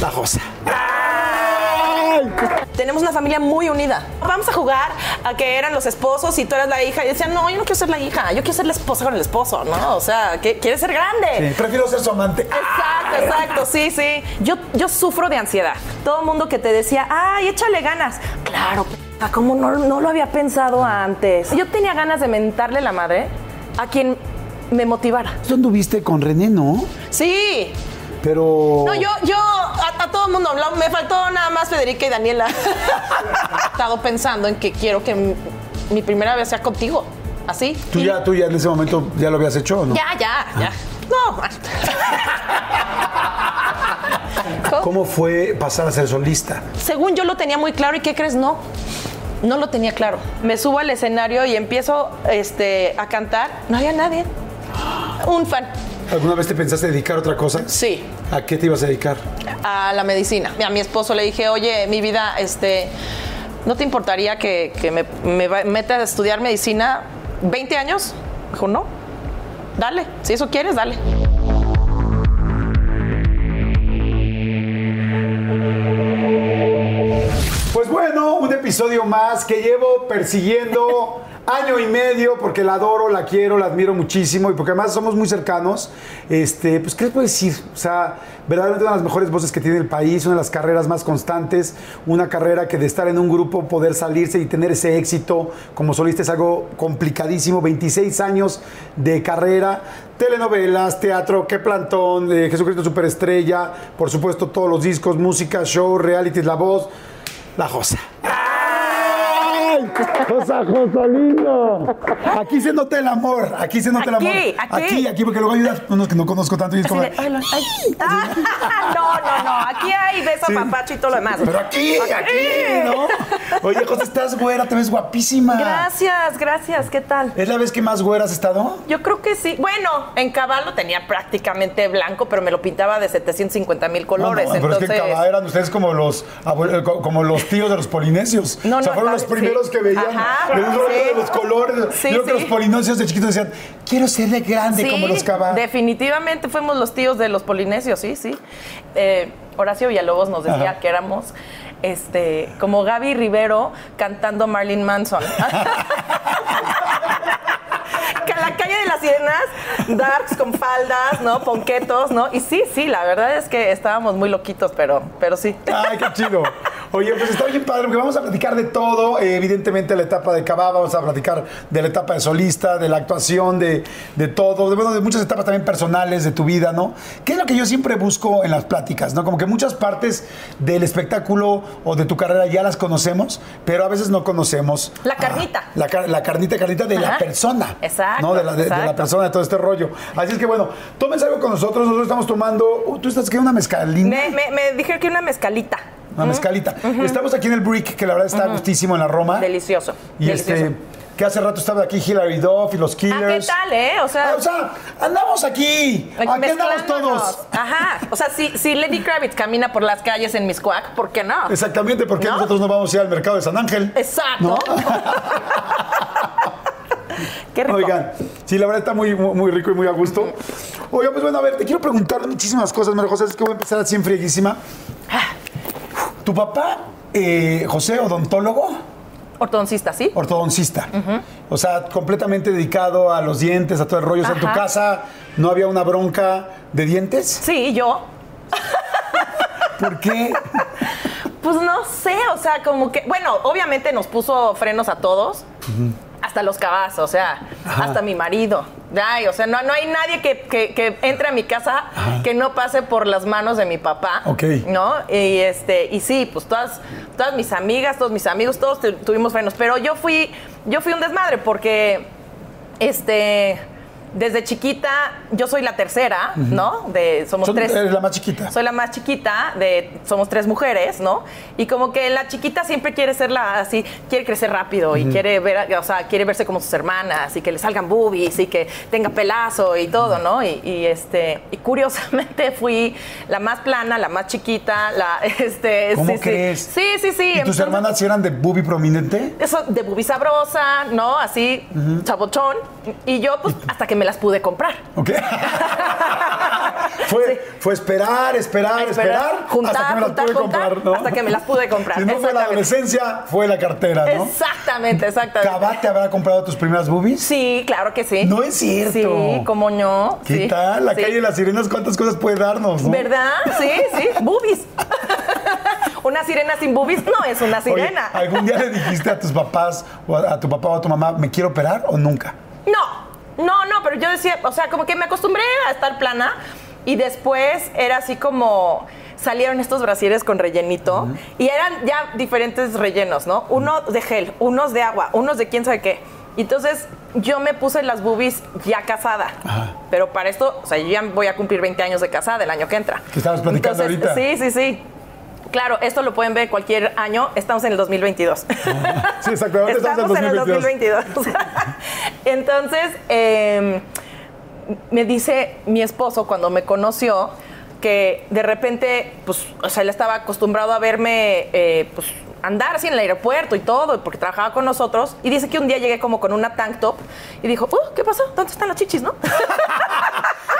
La Josa. Tenemos una familia muy unida. Vamos a jugar a que eran los esposos y tú eras la hija. Y decían, no, yo no quiero ser la hija, yo quiero ser la esposa con el esposo, ¿no? O sea, que quieres ser grande. Sí, prefiero ser su amante. Exacto, exacto, sí, sí. Yo, yo sufro de ansiedad. Todo el mundo que te decía, ay, échale ganas. Claro, p***, como no, no lo había pensado antes. Yo tenía ganas de mentarle la madre a quien me motivara. ¿Tú anduviste con René, no? Sí. Pero. No, yo, yo, a, a todo el mundo hablaba. Me faltó nada más Federica y Daniela. He estado pensando en que quiero que mi, primera vez sea contigo. Así. ¿Tú Y- ya, tú ya en ese momento ya lo habías hecho o no? Ya, ya, ya. No. ¿Cómo fue pasar a ser solista? Según yo lo tenía muy claro y ¿qué crees? No. No lo tenía claro. Me subo al escenario y empiezo este, a cantar. No había nadie. Un fan. ¿Alguna vez te pensaste dedicar a otra cosa? Sí. ¿A qué te ibas a dedicar? a la medicina. A mi esposo le dije, oye, mi vida, este, ¿no te importaría que, que me, me meta a estudiar medicina 20 años? Dijo, no. Dale, si eso quieres, dale. Pues bueno, un episodio más que llevo persiguiendo año y medio porque la adoro, la quiero, la admiro muchísimo y porque además somos muy cercanos. Este, pues, ¿qué les puedo decir? O sea, verdaderamente una de las mejores voces que tiene el país, una de las carreras más constantes, una carrera que de estar en un grupo, poder salirse y tener ese éxito como solista es algo complicadísimo. 26 años de carrera, telenovelas, teatro, qué plantón, eh, Jesucristo Superestrella, por supuesto todos los discos, música, show, reality, la voz. La Josa. ¡Ay! Josa, Josa, lindo. Aquí se nota el amor. Aquí se nota el amor. Aquí, aquí. Aquí, aquí, porque luego hay unas- unos que no conozco tanto y es Así como. de, "Ay, lo- ay". Ah, no, no, no. Aquí hay beso, Sí. papacho y todo lo demás. Pero aquí, aquí, ¿no? Oye, Josa, estás güera, te ves guapísima. Gracias, gracias. ¿Qué tal? ¿Es la vez que más güera has estado? Yo creo que sí. Bueno, en caballo tenía prácticamente blanco, pero me lo pintaba de 750 mil colores. No, no, pero es que en Cabá eran ustedes como los, como los tíos de los polinesios. No, o sea, no, fueron no, los primeros sí. que veían Ajá, sí. los colores. Sí, Yo creo que los polinesios de chiquitos decían, quiero ser de grande como los Cabá. definitivamente fuimos los tíos de los polinesios, sí, sí. Eh, Horacio Villalobos nos decía Ajá. que éramos este, como Gaby Rivero cantando Marilyn Manson. la calle de las sirenas, darks con faldas, ¿no? Ponquetos, ¿no? Y sí, sí, la verdad es que estábamos muy loquitos, pero, pero sí. Ay, qué chido. Oye, pues está bien padre porque vamos a platicar de todo. eh, evidentemente, la etapa de Cabá, vamos a platicar de la etapa de solista, de la actuación, de, de todo, de, bueno, de muchas etapas también personales de tu vida, ¿no? ¿Qué es lo que yo siempre busco en las pláticas, ¿no? Como que muchas partes del espectáculo o de tu carrera ya las conocemos, pero a veces no conocemos. La carnita. la, car- la carnita, carnita de la persona. Exacto, ¿no? De la, de- de la exacto. persona, de todo este rollo. Así es que bueno, tómense algo con nosotros. Nosotros estamos tomando. uh, ¿Tú estás que una mezcalina? Me, me, me dijeron que una mezcalita. Una mezcalita. Estamos aquí en el Brick, que la verdad está gustísimo en la Roma. Delicioso. Y delicioso. este, que hace rato estaba aquí Hilary Duff y los Ah, ¿qué Killers. tal, eh? O sea, Ah, o sea, andamos aquí. Aquí andamos todos. Ajá. O sea, si, si Lenny Kravitz camina por las calles en Miscuac, ¿por qué no? Exactamente, porque ¿No? nosotros no vamos a ir al mercado de San Ángel. Exacto. ¿No? qué rico. Oigan, sí, la verdad está muy, muy, rico y muy a gusto. Oigan, pues bueno, a ver, te quiero preguntar muchísimas cosas, María José, es que voy a empezar así en frieguísima. ¿Tu papá, eh, José, odontólogo? Ortodoncista, ¿sí? ortodoncista. O sea, completamente dedicado a los dientes, a todo el rollo. O sea, en tu casa no había una bronca de dientes. Sí, yo. ¿Por qué? Pues no sé, o sea, como que, bueno, obviamente nos puso frenos a todos, hasta los cabazos, o sea, hasta mi marido. Ay, o sea, no, no hay nadie que, que- que entre a mi casa que no pase por las manos de mi papá. Ok. ¿No? Y este, y sí, pues todas, todas mis amigas, todos mis amigos, todos tu- tuvimos frenos. Pero yo fui, yo fui un desmadre porque este. Desde chiquita, yo soy la tercera, ¿no? De, somos Son- tres. eres la más chiquita. Soy la más chiquita, de, somos tres mujeres, ¿no? Y como que la chiquita siempre quiere ser la así, quiere crecer rápido y quiere ver, o sea, quiere verse como sus hermanas y que le salgan boobies y que tenga pelazo y todo, ¿no? Y, y, este, y curiosamente fui la más plana, la más chiquita, la, este, ¿Cómo sí, crees? Sí, sí, sí. ¿Y tus hermanas sí eran de boobie prominente? eso de bubi sabrosa, ¿no? Así, chabochón. Y yo, pues, hasta que me las pude comprar. ¿Ok? fue, fue esperar, esperar, esperar, juntar, hasta que me las juntar, pude juntar, comprar, ¿no? hasta que me las pude comprar. Si no fue la adolescencia, fue la cartera, ¿no? Exactamente, exactamente. ¿Cabá te habrá comprado tus primeras boobies? Sí, claro que sí. No es cierto. Sí, como no. ¿Qué sí, tal? La sí. calle de las sirenas, ¿cuántas cosas puede darnos? ¿no? ¿Verdad? Sí, sí. Boobies. una sirena sin boobies no es una Oye, sirena. ¿algún día le dijiste a tus papás o a, a tu papá o a tu mamá, me quiero operar o nunca? No, no, no, pero yo decía, o sea, como que me acostumbré a estar plana y después era así como salieron estos brasieres con rellenito y eran ya diferentes rellenos, ¿no? Uno de gel, unos de agua, unos de quién sabe qué. Entonces yo me puse las boobies ya casada, pero para esto, o sea, yo ya voy a cumplir 20 años de casada el año que entra. Que estabas platicando Entonces, ahorita. Sí, sí, sí. Claro, esto lo pueden ver cualquier año. Estamos en el 2022. Sí, exacto. Ahorita Estamos, en el 2022. Entonces, eh, me dice mi esposo cuando me conoció que de repente, pues, o sea, él estaba acostumbrado a verme, eh, pues, andar así en el aeropuerto y todo, porque trabajaba con nosotros. Y dice que un día llegué como con una tank top y dijo, uh, ¿qué pasó? ¿Dónde están las chichis, no?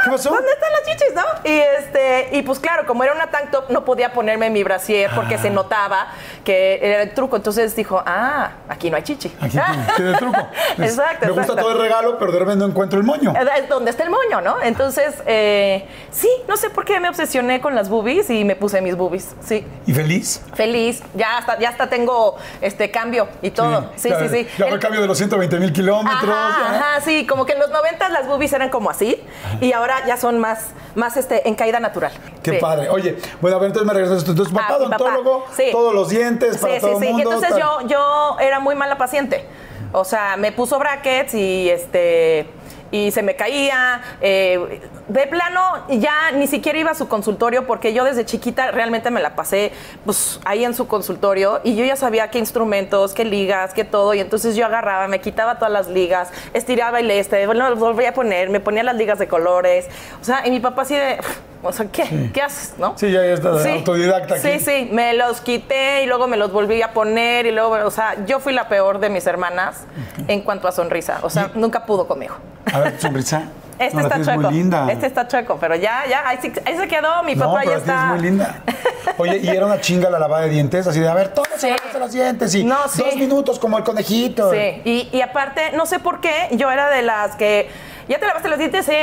¿Qué pasó? ¿Dónde están las chichis, no? Y este, y pues claro, como era una tank top, no podía ponerme mi brasier porque Ah. se notaba que era el truco. Entonces dijo, ah, aquí no hay chichi. Aquí tiene, tiene truco. Es- exacto. Me gusta exacto. todo el regalo, pero de repente no encuentro el moño. Es donde está el moño, ¿no? Entonces, eh, sí, no sé por qué me obsesioné con las boobies y me puse mis boobies. Sí, ¿Y feliz? feliz. Ya hasta, ya hasta tengo este cambio y todo. Sí, ya, sí, sí. Ya el cambio de los 120 mil kilómetros. Ajá, sí, como que en los 90 las boobies eran como así y ahora ya son más, más este, en caída natural. Qué Sí. padre. Oye, bueno, a ver, entonces me regresas. Entonces, papá, Ah, papá. odontólogo, Sí. todos los dientes para Sí, todo sí, el sí. mundo. Entonces tal. yo, yo era muy mala paciente. O sea, me puso brackets y este y se me caía. eh, de plano, ya ni siquiera iba a su consultorio porque yo desde chiquita realmente me la pasé pues, ahí en su consultorio y yo ya sabía qué instrumentos, qué ligas, qué todo. Y entonces yo agarraba, me quitaba todas las ligas, estiraba el este, bueno, volvía a poner, me ponía las ligas de colores. O sea, y mi papá así de, o sea, ¿qué? ¿Qué haces? ¿No? Sí, ya está autodidacta aquí. Sí, sí, me los quité y luego me los volví a poner y luego, o sea, yo fui la peor de mis hermanas en cuanto a sonrisa. O sea, nunca pudo conmigo. A ver, sonrisa. Este No, está chueco. muy linda. Este está chueco, pero ya, ya, ahí, ahí se quedó, mi no, papá pero tienes está. muy linda. Oye, y era una chinga la lavada de dientes, así de, a ver, todos Sí. se los dientes y No, sí. dos minutos como el conejito. Sí, y, y aparte, no sé por qué, yo era de las que, ¿ya te lavaste los dientes? Sí.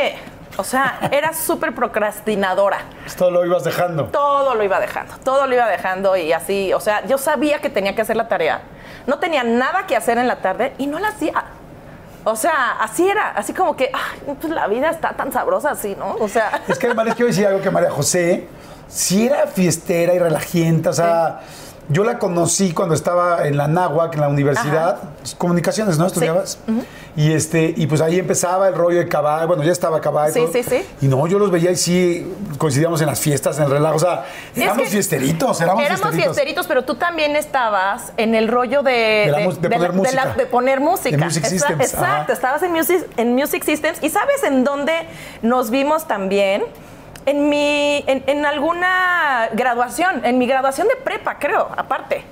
O sea, era súper procrastinadora. Esto lo ibas dejando. Todo lo iba dejando, todo lo iba dejando y así, o sea, yo sabía que tenía que hacer la tarea. No tenía nada que hacer en la tarde y no la hacía. O sea, así era, así como que, ay, pues la vida está tan sabrosa así, ¿no? O sea, Es que además les quiero decir algo que María José, si era fiestera y relajienta, o sea, yo la conocí cuando estaba en la náhuac, en la universidad, comunicaciones, ¿no? Estudiabas. Y este, y pues ahí empezaba el rollo de caballo, bueno, ya estaba caballo. Sí, sí, sí. Y no, yo los veía y sí coincidíamos en las fiestas, en el relajo, o sea, Es éramos que fiesteritos, éramos, éramos fiesteritos. fiesteritos, pero tú también estabas en el rollo de, De poner música. de poner música. De Music Systems, Exacto, ajá. estabas en Music, en Music Systems. ¿Y sabes en dónde nos vimos también? En mi, en, en alguna graduación, en mi graduación de prepa, creo, aparte.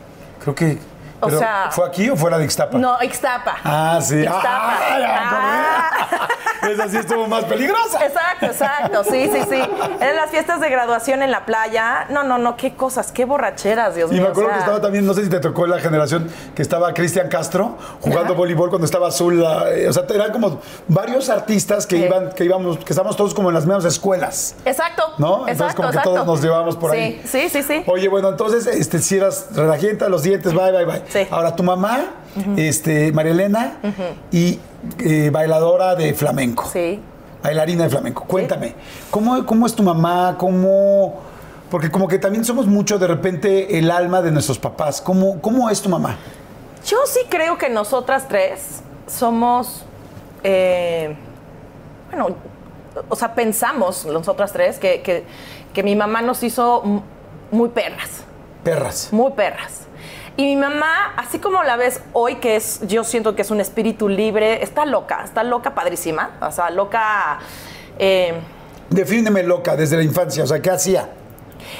Creo que. O pero, sea- ¿Fue aquí o fue la de Ixtapa? No, Ixtapa. Ah, sí. Ixtapa. Ah. Ah. Esa sí estuvo más peligrosa. Exacto, exacto, sí, sí, sí. En las fiestas de graduación en la playa, no, no, no, qué cosas, qué borracheras, Dios Y mío. me acuerdo o que estaba también, no sé si te tocó la generación que estaba Cristian Castro jugando voleibol cuando estaba azul. la- eh, o sea, eran como varios artistas que Sí. iban, que íbamos, que estábamos todos como en las mismas escuelas. Exacto. ¿No? Entonces, exacto, como que exacto. todos nos llevábamos por sí, ahí. Sí, sí, sí. Oye, bueno, entonces, este, si eras relajenta, los dientes, bye, bye, bye. Sí. Ahora, tu mamá, este, María Elena, y eh, bailadora de flamenco. Sí. Bailarina de flamenco. Cuéntame, ¿cómo, ¿cómo es tu mamá? ¿Cómo...? Porque como que también somos mucho de repente el alma de nuestros papás. ¿Cómo, cómo es tu mamá? Yo sí creo que nosotras tres somos, eh, bueno, o sea, pensamos nosotras tres que, que- que mi mamá nos hizo muy perras, Perras. muy perras. Y mi mamá, así como la ves hoy, que es, yo siento que es un espíritu libre, está loca, está loca padrísima, o sea, loca... eh, Defíneme loca desde la infancia, o sea, ¿qué hacía?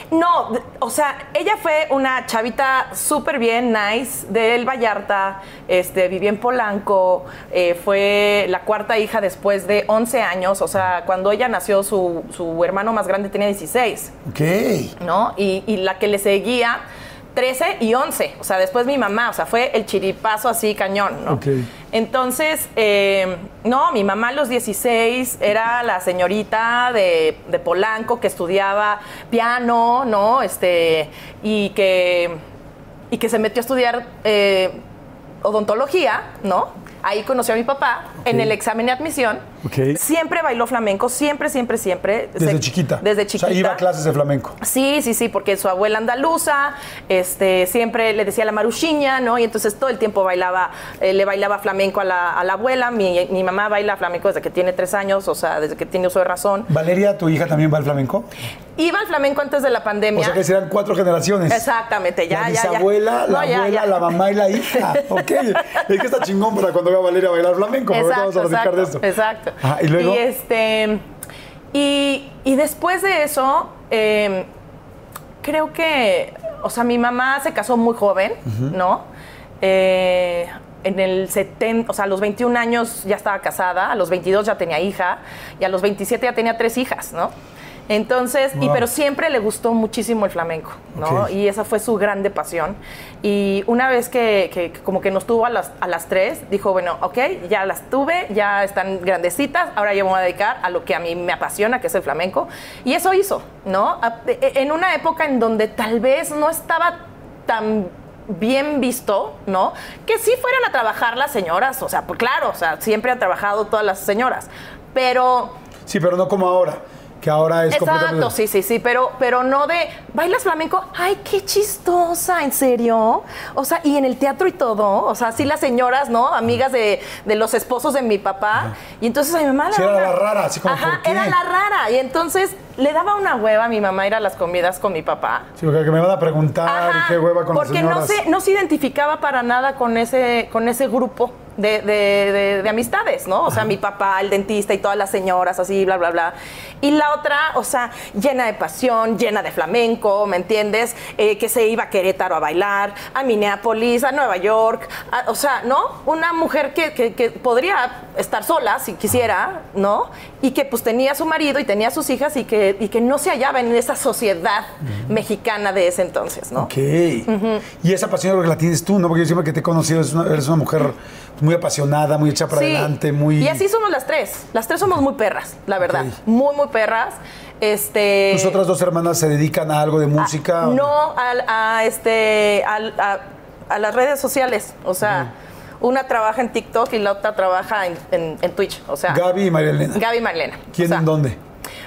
No, o sea, ella fue una chavita súper bien, nice, del Vallarta, este, vivía en Polanco, eh, fue la cuarta hija después de 11 años, o sea, cuando ella nació su, su hermano más grande tenía 16, Ok. ¿no? Y, y la que le seguía, 13 y 11, o sea, después mi mamá, o sea, fue el chiripazo así cañón, ¿no? Ok. Entonces, eh, no, mi mamá a los 16 era la señorita de, de Polanco que estudiaba piano, ¿no? Este, y que, y que se metió a estudiar eh, odontología, ¿no? Ahí conoció a mi papá en el examen de admisión. Siempre bailó flamenco, siempre, siempre, siempre. Desde Se- chiquita. Desde chiquita. O sea, iba a clases de flamenco. Sí, sí, sí, porque su abuela andaluza, este, siempre le decía la maruchiña, ¿no? Y entonces todo el tiempo bailaba, eh, le bailaba flamenco a la, a la abuela. Mi, mi mamá baila flamenco desde que tiene tres años, o sea, desde que tiene uso de razón. Valeria, tu hija también va al flamenco. Iba al flamenco antes de la pandemia. O sea que serán cuatro generaciones. Exactamente, ya, la ya, ya. bisabuela, la No, ya, abuela, ya. la mamá y la hija. Ok. Es que está chingón para cuando vea a Valeria bailar flamenco. porque ahorita vamos a platicar exacto, de esto. exacto. Ajá, y luego. este, y, y después de eso, eh, creo que, o sea, mi mamá se casó muy joven, ¿no? Eh, en el 70, o sea, a los 21 años ya estaba casada, a los 22 ya tenía hija y a los 27 ya tenía tres hijas, ¿no? Entonces, y pero siempre le gustó muchísimo el flamenco, ¿no? Y esa fue su grande pasión. Y una vez que, como que nos tuvo a las, a las tres, dijo, bueno, ok, ya las tuve, ya están grandecitas, ahora yo me voy a dedicar a lo que a mí me apasiona, que es el flamenco. Y eso hizo, ¿no? A- e- En una época en donde tal vez no estaba tan bien visto, ¿no? Que sí fueran a trabajar las señoras, o sea, pues claro, o sea, siempre han trabajado todas las señoras, pero... Sí, pero no como ahora. Que ahora es Exacto, completamente. sí, sí, sí, pero, pero no de bailas flamenco, ay, qué chistosa, ¿en serio? O sea, y en el teatro y todo, o sea, sí las señoras, ¿no? Amigas de, de los esposos de mi papá, y entonces a mi mamá Sí, era la rara, así como, Ajá, era la rara, y entonces le daba una hueva a mi mamá ir a las comidas con mi papá. Sí, porque me van a preguntar y qué hueva con las porque no se, no se identificaba para nada con ese, con ese grupo de, de- de- de amistades, ¿no? O sea, mi papá, el dentista y todas las señoras, así, bla, bla, bla. Y la otra, o sea, llena de pasión, llena de flamenco, ¿me entiendes? Eh, que se iba a Querétaro a bailar, a Minneapolis, a Nueva York, a- o sea, ¿no? Una mujer que, que- que podría estar sola si quisiera, ¿no? Y que pues tenía su marido y tenía sus hijas y que, y que no se hallaba en esa sociedad mexicana de ese entonces, ¿no? Ok. Y esa pasión que la tienes tú, ¿no? Porque yo siempre que te he conocido eres una, eres una mujer muy apasionada, muy hecha para Sí. adelante, muy. Y así somos las tres. Las tres somos muy perras, la verdad. Muy, muy perras. Este. ¿Tus otras dos hermanas se dedican a algo de música? No, al- a, este, a, a las redes sociales. O sea, una trabaja en TikTok y la otra trabaja en, en- en Twitch. O sea, Gaby y María Elena. Gaby y Marilena. ¿Quién O sea, en dónde?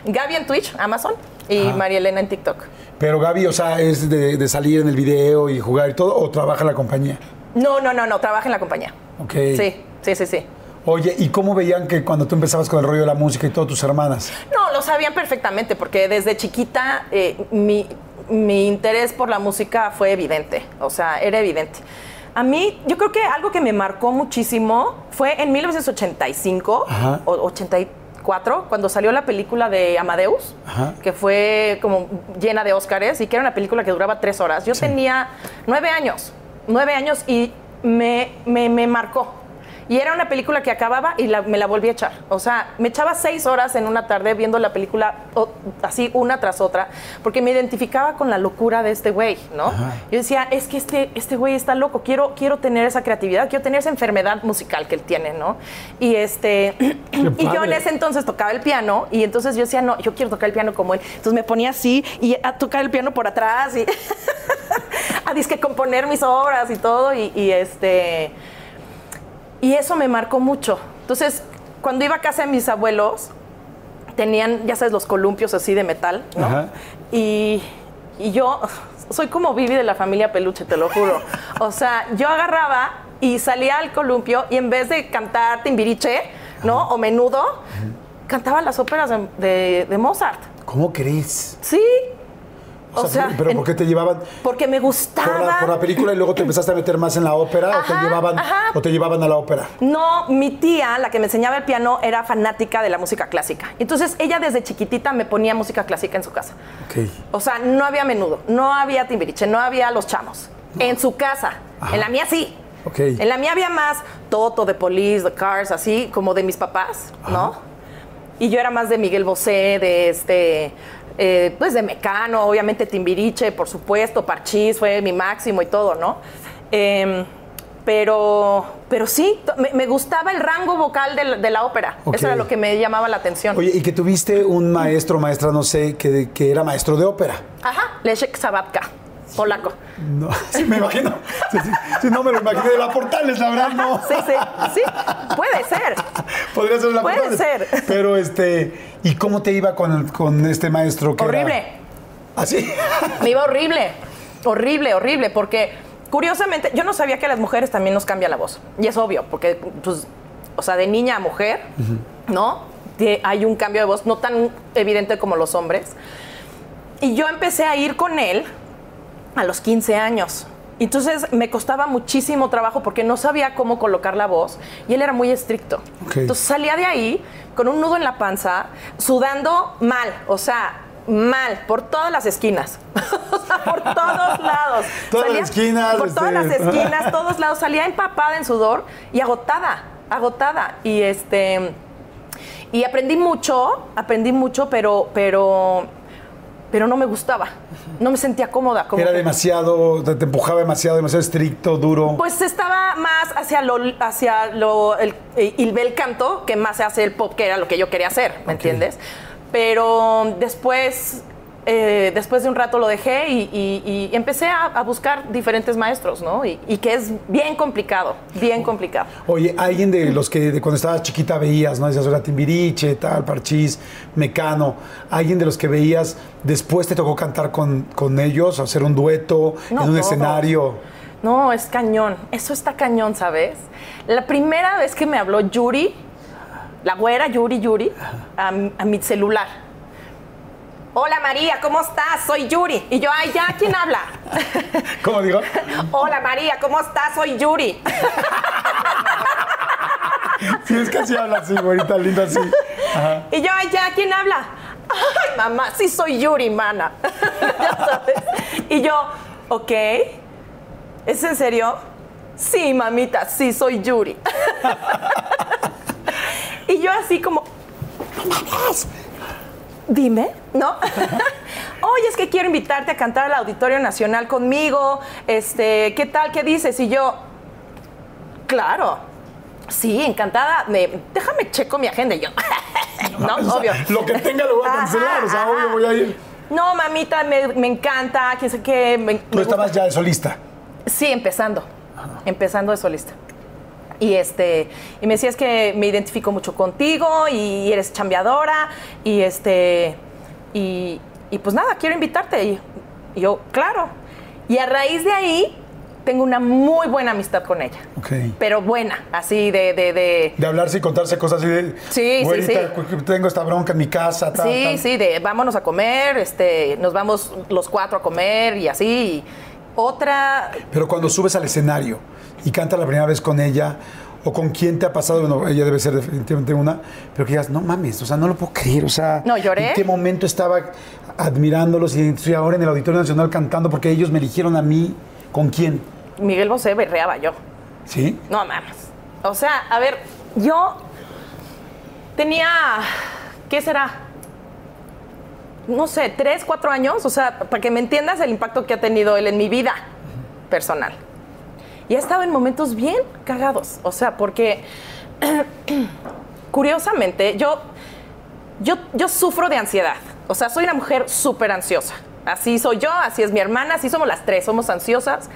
Gaby en Twitch, Amazon, y. María Elena en TikTok. Pero Gaby, o sea, es de, de salir en el video y jugar y todo, o trabaja en la compañía. No, no, no, no, trabaja en la compañía. Ok. Sí, sí, sí, sí. Oye, ¿y cómo veían que cuando tú empezabas con el rollo de la música y todas tus hermanas? No, lo sabían perfectamente porque desde chiquita eh, mi, mi interés por la música fue evidente, o sea, era evidente. A mí, yo creo que algo que me marcó muchísimo fue en 1985 Ajá. o 84, cuando salió la película de Amadeus, Ajá. que fue como llena de Óscares y que era una película que duraba tres horas. Yo tenía nueve años, nueve años y me, me, me marcó. Y era una película que acababa y la- me la volví a echar. O sea, me echaba seis horas en una tarde viendo la película o- así una tras otra, porque me identificaba con la locura de este güey, ¿no? Yo decía, es que este, este güey está loco, quiero, quiero tener esa creatividad, quiero tener esa enfermedad musical que él tiene, ¿no? Y este, y yo en ese entonces tocaba el piano y entonces yo decía, no, yo quiero tocar el piano como él. Entonces me ponía así y a tocar el piano por atrás y a disque componer mis obras y todo y, y, este y eso me marcó mucho. Entonces, cuando iba a casa de mis abuelos, tenían, ya sabes, los columpios así de metal, ¿no? Ajá. Y, y yo soy como Vivi de la familia Peluche, te lo juro. O sea, yo agarraba y salía al columpio y en vez de cantar Timbiriche, ¿no? O Menudo, cantaba las óperas de, de- de Mozart. ¿Cómo crees? Sí. O sea, ¿pero en- por qué te llevaban Porque me por gustaba. la, por la película y luego te empezaste a meter más en la ópera o te Ajá, llevaban ajá. o te llevaban a la ópera? No, mi tía, la que me enseñaba el piano, era fanática de la música clásica. Entonces ella desde chiquitita me ponía música clásica en su casa. Ok. O sea, no había menudo, no había timbiriche, no había los chamos. En su casa. En la mía sí. Ok. En la mía había más Toto, de Police, The Cars, así como de mis papás, ¿no? Y yo era más de Miguel Bosé, de este, eh, pues de Mecano, obviamente Timbiriche, por supuesto, Parchís fue mi máximo y todo, ¿no? Em, pero, pero sí, me, me gustaba el rango vocal de la, de la ópera. Eso era lo que me llamaba la atención. Oye, y que tuviste un maestro maestra, no sé, que, que era maestro de ópera. Ajá, Leszek Sabatka, polaco. No, sí, me imagino. Sí, sí, no me lo imaginé de la Portales, la verdad, no. Sí, sí, sí, puede ser. Podría ser la Puede Portales. ser. Pero, este, ¿y cómo te iba con, con este maestro? que Horrible. ¿Así? Me iba horrible, horrible, horrible, porque curiosamente yo no sabía que a las mujeres también nos cambia la voz. Y es obvio, porque, pues, o sea, de niña a mujer, ¿no? Hay un cambio de voz no tan evidente como los hombres. Y yo empecé a ir con él a los 15 años. Entonces me costaba muchísimo trabajo porque no sabía cómo colocar la voz y él era muy estricto. Entonces salía de ahí con un nudo en la panza, sudando mal, o sea, mal, por todas las esquinas. o sea, por todos lados. Todas las esquinas, Por todas las este. esquinas, todos lados. Salía empapada en sudor y agotada, agotada. Y este. Y aprendí mucho, aprendí mucho, pero, pero, pero no me gustaba. No me sentía cómoda. Como Era que- demasiado, te, empujaba demasiado, demasiado estricto, duro. Pues estaba más hacia lo, hacia lo, el, el bel canto, que más se hace el pop, que era lo que yo quería hacer, ¿me entiendes? Pero después, eh, después de un rato lo dejé y, y- y empecé a, a buscar diferentes maestros, ¿no? Y, y que es bien complicado, bien complicado. Oye, alguien de los que de cuando estabas chiquita veías, ¿no? Decías, era Timbiriche, tal, Parchís, Mecano. Alguien de los que veías, después te tocó cantar con, con ellos, hacer un dueto No, en un todos. escenario. No, es cañón. Eso está cañón, ¿sabes? La primera vez que me habló Yuri, la güera Yuri Yuri, a mi celular. Hola María, ¿cómo estás? Soy Yuri. Y yo, ay, ya, ¿quién habla? ¿Cómo digo? Hola María, ¿cómo estás? Soy Yuri. Sí, es que así habla así, güerita linda, así. Ajá. Y yo, ay, ya, ¿quién habla? Ay, mamá, sí soy Yuri, mana. ya sabes. Y yo, ok. ¿Es en serio? Sí, mamita, sí soy Yuri. y yo así como, dime, ¿no? Oye, es que quiero invitarte a cantar al Auditorio Nacional conmigo. Este, ¿qué tal? ¿Qué dices? Y yo, claro. Sí, encantada. Me- déjame checo mi agenda. Y yo, no, O sea, obvio. Lo que tenga lo voy a cancelar, o sea, Ajá, obvio ajá. voy a ir. No, mamita, me, me encanta, que sé qué. Me, Tú me estabas gusta. ya de solista. Sí, empezando. Empezando de solista. Y este, y me decías que me identifico mucho contigo y eres chambeadora. Y este, y, y pues nada, quiero invitarte. Y, y yo, claro. Y a raíz de ahí, tengo una muy buena amistad con ella. Pero buena, así de, de, de De hablarse y contarse cosas así de. Sí, sí, "Güerita, sí. Tengo esta bronca en mi casa, tal. Sí, tal". sí, de vámonos a comer, este, nos vamos los cuatro a comer y así. Y otra, Pero cuando subes al escenario y cantas la primera vez con ella, o con quién te ha pasado, bueno, ella debe ser definitivamente una, pero que digas, no mames, o sea, no lo puedo creer, o sea, No, lloré. ¿en qué momento estaba admirándolos y estoy ahora en el Auditorio Nacional cantando porque ellos me eligieron a mí? ¿Con quién? Miguel Bosé berreaba yo. ¿Sí? No mames. O sea, a ver, yo tenía, ¿qué será? No sé, tres, cuatro años, o sea, para que me entiendas el impacto que ha tenido él en mi vida personal. Y he estado en momentos bien cagados, o sea, porque curiosamente yo, yo, yo sufro de ansiedad, o sea, soy una mujer súper ansiosa. Así soy yo, así es mi hermana, así somos las tres, somos ansiosas.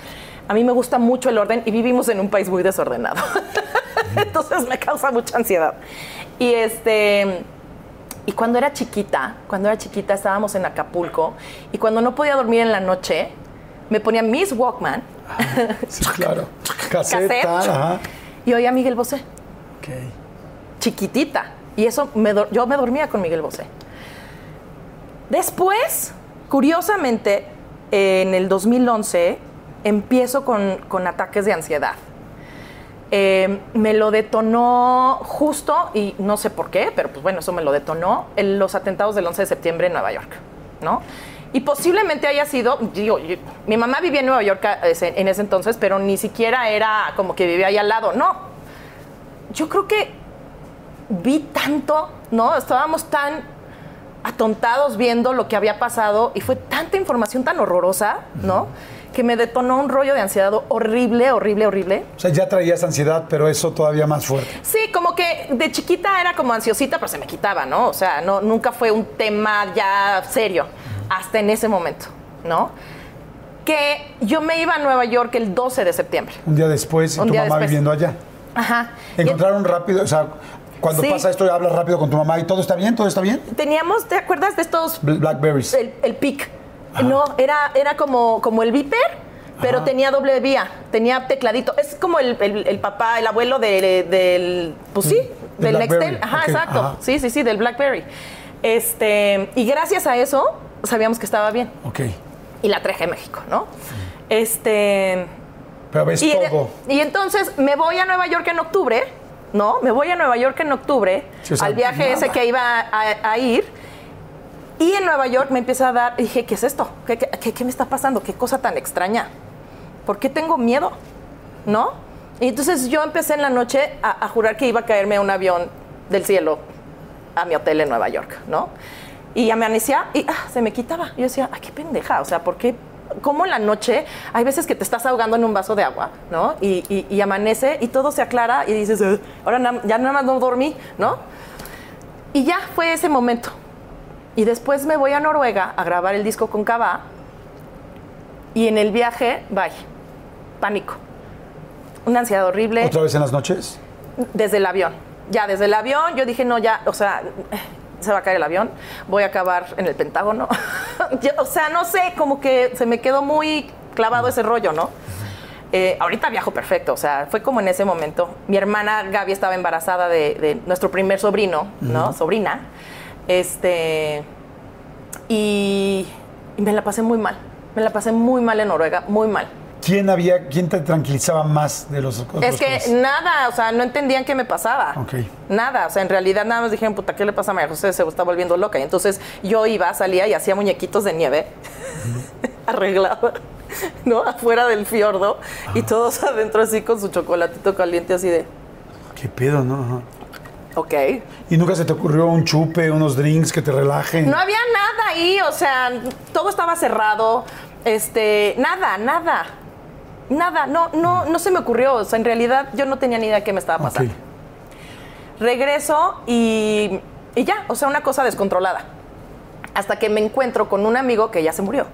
A mí me gusta mucho el orden y vivimos en un país muy desordenado. Entonces me causa mucha ansiedad. Y este y cuando era chiquita, cuando era chiquita estábamos en Acapulco y cuando no podía dormir en la noche, me ponía Miss Walkman. Sí, claro. Cassette, ajá. y oía a Miguel Bosé, Ok. chiquitita. Y eso me yo me dormía con Miguel Bosé. Después, curiosamente, en el 2011 empiezo con, con ataques de ansiedad. Eh, me lo detonó justo, y no sé por qué, pero pues bueno, eso me lo detonó, en los atentados del 11 de septiembre en Nueva York, ¿no? Y posiblemente haya sido, digo, yo- mi mamá vivía en Nueva York en ese entonces, pero ni siquiera era como que vivía ahí al lado, no. Yo creo que vi tanto, ¿no? Estábamos tan atontados viendo lo que había pasado y fue tanta información tan horrorosa, ¿no? Que me detonó un rollo de ansiedad horrible, horrible, horrible. O sea, ya traías ansiedad, pero eso todavía más fuerte. Sí, como que de chiquita era como ansiosita, pero se me quitaba, ¿no? O sea, no, nunca fue un tema ya serio, hasta en ese momento, ¿no? Que yo me iba a Nueva York el 12 de septiembre. Un día después, y Un tu mamá después. viviendo allá. Ajá. Encontraron rápido, o sea, cuando Sí. pasa esto, hablas rápido con tu mamá y todo está bien, todo está bien. teníamos, ¿te acuerdas de estos Bl- Blackberries. el, el pic. No, era, era como, como el Viper, pero Ajá. tenía doble vía, tenía tecladito. Es como el, el- el papá, el abuelo de- del, pues sí, Mm, del Nextel. Ajá, exacto. ajá. Sí, sí, sí, del BlackBerry. Este, y gracias a eso sabíamos que estaba bien. Ok. Y la traje a México, ¿no? Este. Pero ves Y, todo. y entonces me voy a Nueva York en octubre, ¿no? Me voy a Nueva York en octubre, Sí, o sea, al viaje ese que iba a, a ir. Y en Nueva York me empieza a dar, dije, ¿qué es esto? ¿Qué, qué, qué- qué me está pasando? ¿Qué cosa tan extraña? ¿Por qué tengo miedo? ¿No? Y entonces yo empecé en la noche a, a jurar que iba a caerme un avión del cielo a mi hotel en Nueva York, ¿no? Y amanecía y ah, se me quitaba. Yo decía, ay, qué pendeja, o sea, ¿por qué? ¿Cómo en la noche hay veces que te estás ahogando en un vaso de agua, ¿no? Y, y- y amanece y todo se aclara y dices, "Eh, ahora na- ya nada más no dormí, ¿no? Y ya fue ese momento. Y después me voy a Noruega a grabar el disco con Cava. Y en el viaje, vaya, pánico. Una ansiedad horrible ¿Otra vez en las noches? desde el avión. Ya, desde el avión, yo dije, no, ya, o sea, se va a caer el avión, voy a acabar en el Pentágono. Yo, o sea, no sé, como que se me quedó muy clavado ese rollo, ¿no? Eh, ahorita viajo perfecto, o sea, fue como en ese momento. Mi hermana Gaby estaba embarazada de, de nuestro primer sobrino, ¿no? Sobrina. Este. Y, y me la pasé muy mal. Me la pasé muy mal en Noruega, muy mal. ¿Quién había, quién te tranquilizaba más de los otros? Es que cosas? nada, o sea, no entendían qué me pasaba. Ok. Nada, o sea, en realidad nada más dijeron, puta, ¿qué le pasa a María José? Se está volviendo loca. Y entonces yo iba, salía y hacía muñequitos de nieve arreglada, ¿no? Afuera del fiordo y todos adentro así con su chocolatito caliente así de, ¿Qué pedo, no? Ajá. ok. ¿Y nunca se te ocurrió un chupe, unos drinks que te relajen? No había nada ahí, o sea, todo estaba cerrado, este, nada, nada. Nada, no, no, no se me ocurrió. O sea, en realidad yo no tenía ni idea de qué me estaba pasando. regreso y, y ya, o sea, una cosa descontrolada. Hasta que me encuentro con un amigo que ya se murió.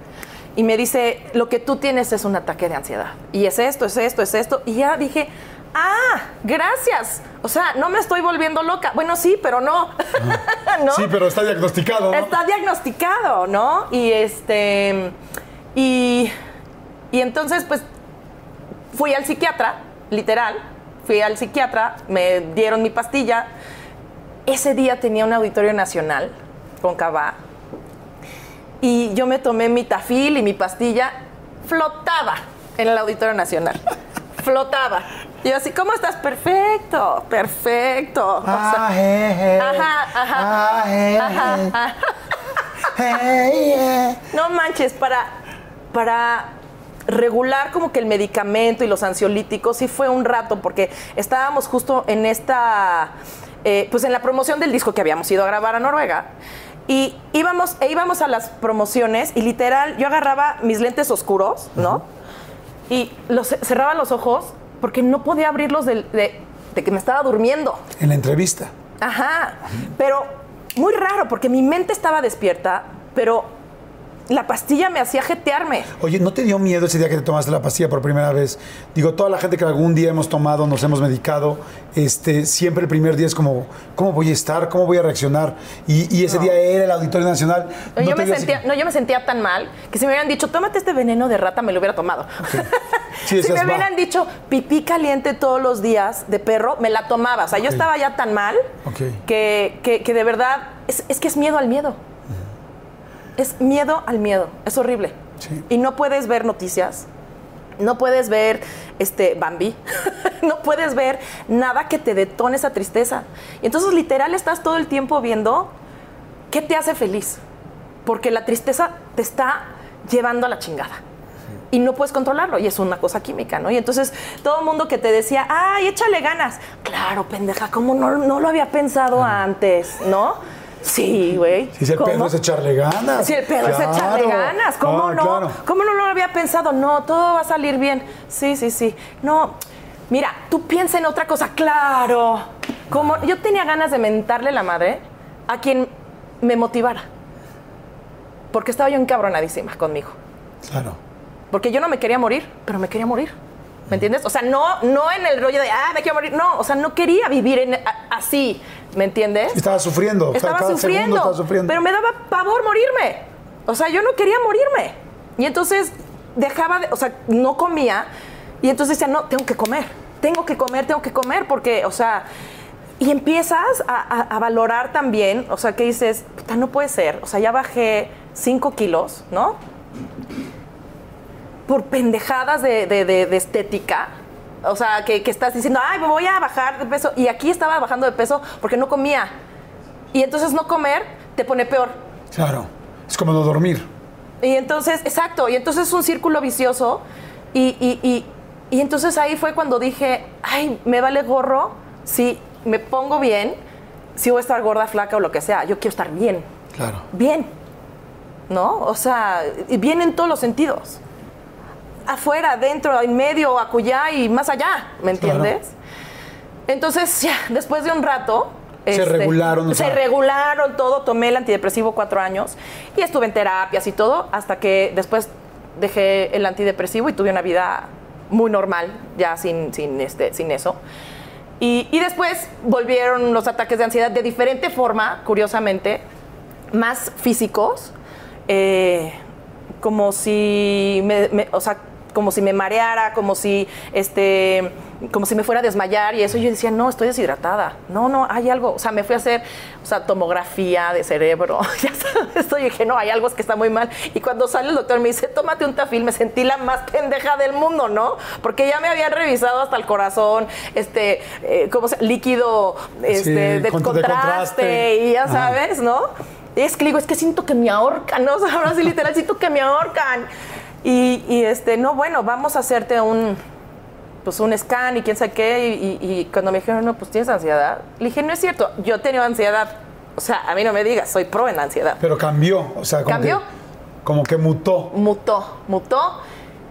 Y me dice, lo que tú tienes es un ataque de ansiedad. Y es esto, es esto, es esto. Y ya dije, ah, gracias. O sea, no me estoy volviendo loca. Bueno, sí, pero no. ¿No? Sí, pero está diagnosticado, ¿no? Está diagnosticado, ¿no? Y este. Y. Y entonces, pues. Fui al psiquiatra, literal. Fui al psiquiatra, me dieron mi pastilla. Ese día tenía un auditorio nacional con Cava. Y yo me tomé mi tafil y mi pastilla. Flotaba en el auditorio nacional. Flotaba. Y yo así, ¿cómo estás? Perfecto, perfecto. O sea, Ah. Ajá, ajá. Ah, Ajá, ajá. No manches, para, para regular como que el medicamento y los ansiolíticos sí fue un rato, porque estábamos justo en esta, eh, pues en la promoción del disco que habíamos ido a grabar a Noruega. Y íbamos, e íbamos a las promociones y literal yo agarraba mis lentes oscuros, ¿no? Y los, cerraba los ojos porque no podía abrirlos de, de, de que me estaba durmiendo. En la entrevista. Ajá, pero muy raro porque mi mente estaba despierta, pero la pastilla me hacía jetearme. Oye, ¿no te dio miedo ese día que te tomaste la pastilla por primera vez? Digo, toda la gente que algún día hemos tomado, nos hemos medicado, este, siempre el primer día es como, ¿cómo voy a estar? ¿Cómo voy a reaccionar? Y, y ese día era el Auditorio Nacional. No, yo, me sentía, no, yo me sentía tan mal que si me hubieran dicho, tómate este veneno de rata, me lo hubiera tomado. Sí, si me "Va". hubieran dicho pipí caliente todos los días de perro, me la tomaba. O sea, yo estaba ya tan mal que, que- que de verdad es, es que es miedo al miedo. Es miedo al miedo. Es horrible. Sí. Y no puedes ver noticias. No puedes ver este Bambi. no puedes ver nada que te detone esa tristeza. Y entonces literal estás todo el tiempo viendo qué te hace feliz. Porque la tristeza te está llevando a la chingada. Y no puedes controlarlo, y es una cosa química, ¿no? Y entonces todo el mundo que te decía, ay, échale ganas. Claro, pendeja, ¿cómo no, no lo había pensado antes, no? Sí, güey. Si el ¿Cómo? pedo es echarle ganas. Si el pedo es Claro. echarle ganas, ¿cómo Ah, no? claro. ¿Cómo no lo había pensado? No, todo va a salir bien. Sí, sí, sí. No, mira, tú piensa en otra cosa, claro. Como yo tenía ganas de mentarle la madre a quien me motivara. Porque estaba yo encabronadísima conmigo. Claro. Porque yo no me quería morir, pero me quería morir. ¿Me entiendes? O sea, no, no en el rollo de, ah, me quiero morir. No, o sea, no quería vivir en- a- así. ¿Me entiendes? Estaba sufriendo. o sea, Estaba cada segundo sufriendo, estaba sufriendo. pero me daba pavor morirme. O sea, yo no quería morirme. Y entonces dejaba de, o sea, no comía. Y entonces decía, no, tengo que comer. Tengo que comer, tengo que comer, porque, o sea, y empiezas a, a- a valorar también, o sea, que dices, puta, no puede ser. O sea, ya bajé 5 kilos, ¿no? Por pendejadas de, de- de- de estética. O sea, que, que estás diciendo, ay, me voy a bajar de peso. Y aquí estaba bajando de peso porque no comía. Y entonces no comer te pone peor. Claro. Es como no dormir. Y entonces, exacto, y entonces es un círculo vicioso. Y, y- y- y entonces ahí fue cuando dije, ay, me vale gorro si me pongo bien, si voy a estar gorda, flaca o lo que sea. Yo quiero estar bien, Claro. bien. ¿No? O sea, bien en todos los sentidos. Afuera, adentro, en medio, acullá y más allá, ¿me Claro. entiendes? Entonces, ya, después de un rato. este, Se regularon, o Se regularon todo. Tomé el antidepresivo cuatro años y estuve en terapias y todo, hasta que después dejé el antidepresivo y tuve una vida muy normal, ya sin, sin, este, sin eso. Y, y después volvieron los ataques de ansiedad de diferente forma, curiosamente, más físicos, eh, como si me, me- o sea, como si me mareara, como si este como si me fuera a desmayar y eso yo decía, "No, estoy deshidratada." No, no, hay algo, o sea, me fui a hacer, o sea, tomografía de cerebro. Ya sabes, esto y dije, "No, hay algo que está muy mal." Y cuando sale el doctor me dice, "Tómate un tafil." Me sentí la más pendeja del mundo, ¿no? Porque ya me habían revisado hasta el corazón, este, eh, ¿cómo se líquido este, de, con- de contraste, y ya Ajá. sabes, ¿no? Es que le digo, es que siento que me ahorcan, ¿no? O sea, ahora sí literal siento que me ahorcan. Y, y, este, no, bueno, vamos a hacerte un, pues un scan y quién sabe qué. Y, y- y cuando me dijeron, no, pues tienes ansiedad, le dije, no es cierto, yo he tenido ansiedad. O sea, a mí no me digas, soy pro en la ansiedad. Pero cambió. O sea, como ¿Cambió? Que, como que mutó. Mutó, mutó.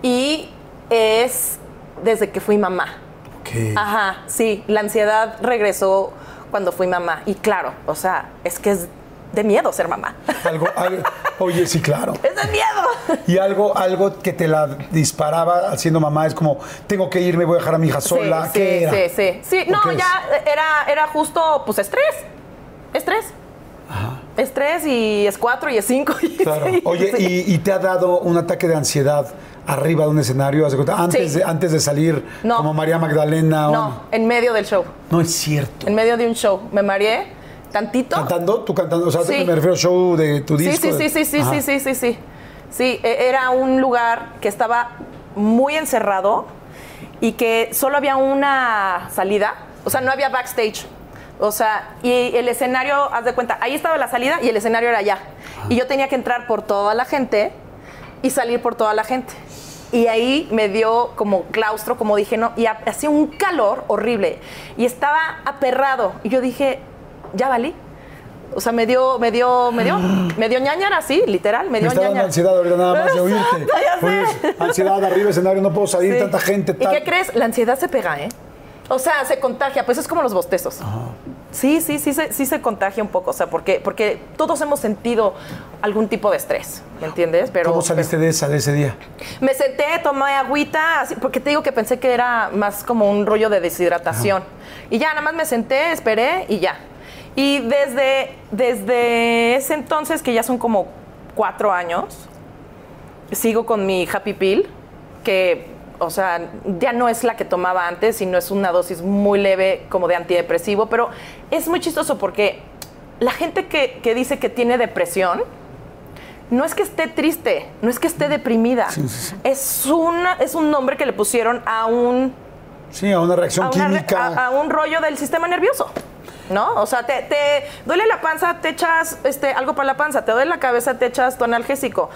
Y es desde que fui mamá. Ok. Ajá, sí, la ansiedad regresó cuando fui mamá. Y claro, o sea, es que es de miedo ser mamá. Algo, algo- oye, sí, claro. es de miedo. Y algo, algo que te la disparaba siendo mamá es como, tengo que irme, voy a dejar a mi hija sola. Sí, ¿Qué sí, era? sí, sí. Sí, ¿O no, es? ya era, era justo, pues, estrés. Estrés. Estrés y es cuatro y es cinco. y Claro. Oye, sí. y, y te ha dado un ataque de ansiedad arriba de un escenario? Antes, Sí. de, antes de salir No. como María Magdalena. o- No, en medio del show. No es cierto. En medio de un show. Me mareé tantito. ¿Cantando? ¿Tú cantando? O sea, Sí. me refiero show de tu disco. sí, sí, sí, sí, Ajá. sí, sí, sí, sí. Sí, e- era un lugar que estaba muy encerrado y que solo había una salida, o sea, no había backstage. O sea, y el escenario, haz de cuenta, ahí estaba la salida y el escenario era allá. Y yo tenía que entrar por toda la gente y salir por toda la gente. y ahí me dio como claustro, como dije, no, y ha- hacía un calor horrible y estaba aperrado. Y yo dije, ya valí. O sea, me dio, me dio, me dio, me dio ñañara, así, literal, me Me dio está dando ñañara. ansiedad ahorita nada más de oírte. Oye, ansiedad arriba escenario, no puedo salir, Sí. tanta gente, ¿Y tal. qué crees? La ansiedad se pega, ¿eh? O sea, se contagia, pues es como los bostezos. Sí, sí, sí, se- sí se contagia un poco, o sea, porque, porque todos hemos sentido algún tipo de estrés, ¿me entiendes? Pero, ¿Cómo saliste de esa, de ese día? me senté, tomé agüita, así, porque te digo que pensé que era más como un rollo de deshidratación. Y ya, nada más me senté, esperé y ya. Y desde, desde ese entonces, que ya son como cuatro años, sigo con mi Happy Pill, que, o sea, ya no es la que tomaba antes, sino es una dosis muy leve como de antidepresivo, pero es muy chistoso porque la gente que, que dice que tiene depresión, no es que esté triste, no es que esté deprimida, Es, una, es un nombre que le pusieron a un, Sí, a una reacción a, una re- química. a- a un rollo del sistema nervioso. ¿No? O sea, te, te duele la panza, te echas este, algo para la panza, te duele la cabeza, te echas tu analgésico.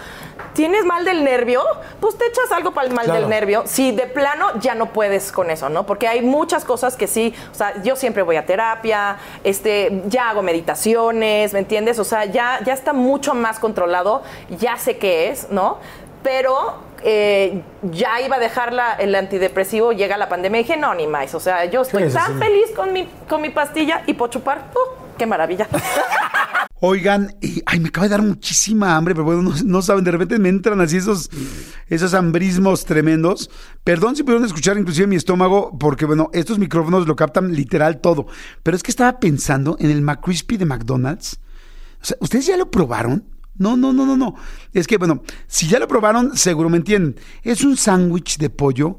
¿Tienes mal del nervio? Pues te echas algo para el mal Claro. del nervio. Si de plano ya no puedes con eso, ¿no? Porque hay muchas cosas que sí, o sea, yo siempre voy a terapia, este, ya hago meditaciones, ¿me entiendes? O sea, ya, ya está mucho más controlado, ya sé qué es, ¿no? Pero eh, ya iba a dejar la- el antidepresivo, llega la pandemia y dije, no, ni más. O sea, yo estoy tan feliz con mi, con mi pastilla y puedo chupar. ¡uh! ¡Qué maravilla! Oigan, y, ay, me acaba de dar muchísima hambre, pero bueno, no, no saben, de repente me entran así esos, esos hambrismos tremendos. Perdón si pudieron escuchar inclusive mi estómago, porque bueno, estos micrófonos lo captan literal todo. Pero es que estaba pensando en el McCrispy de McDonald's. O sea, ¿ustedes ya lo probaron? No, no, no, no, no. Es que, bueno, si ya lo probaron, seguro me entienden. Es un sándwich de pollo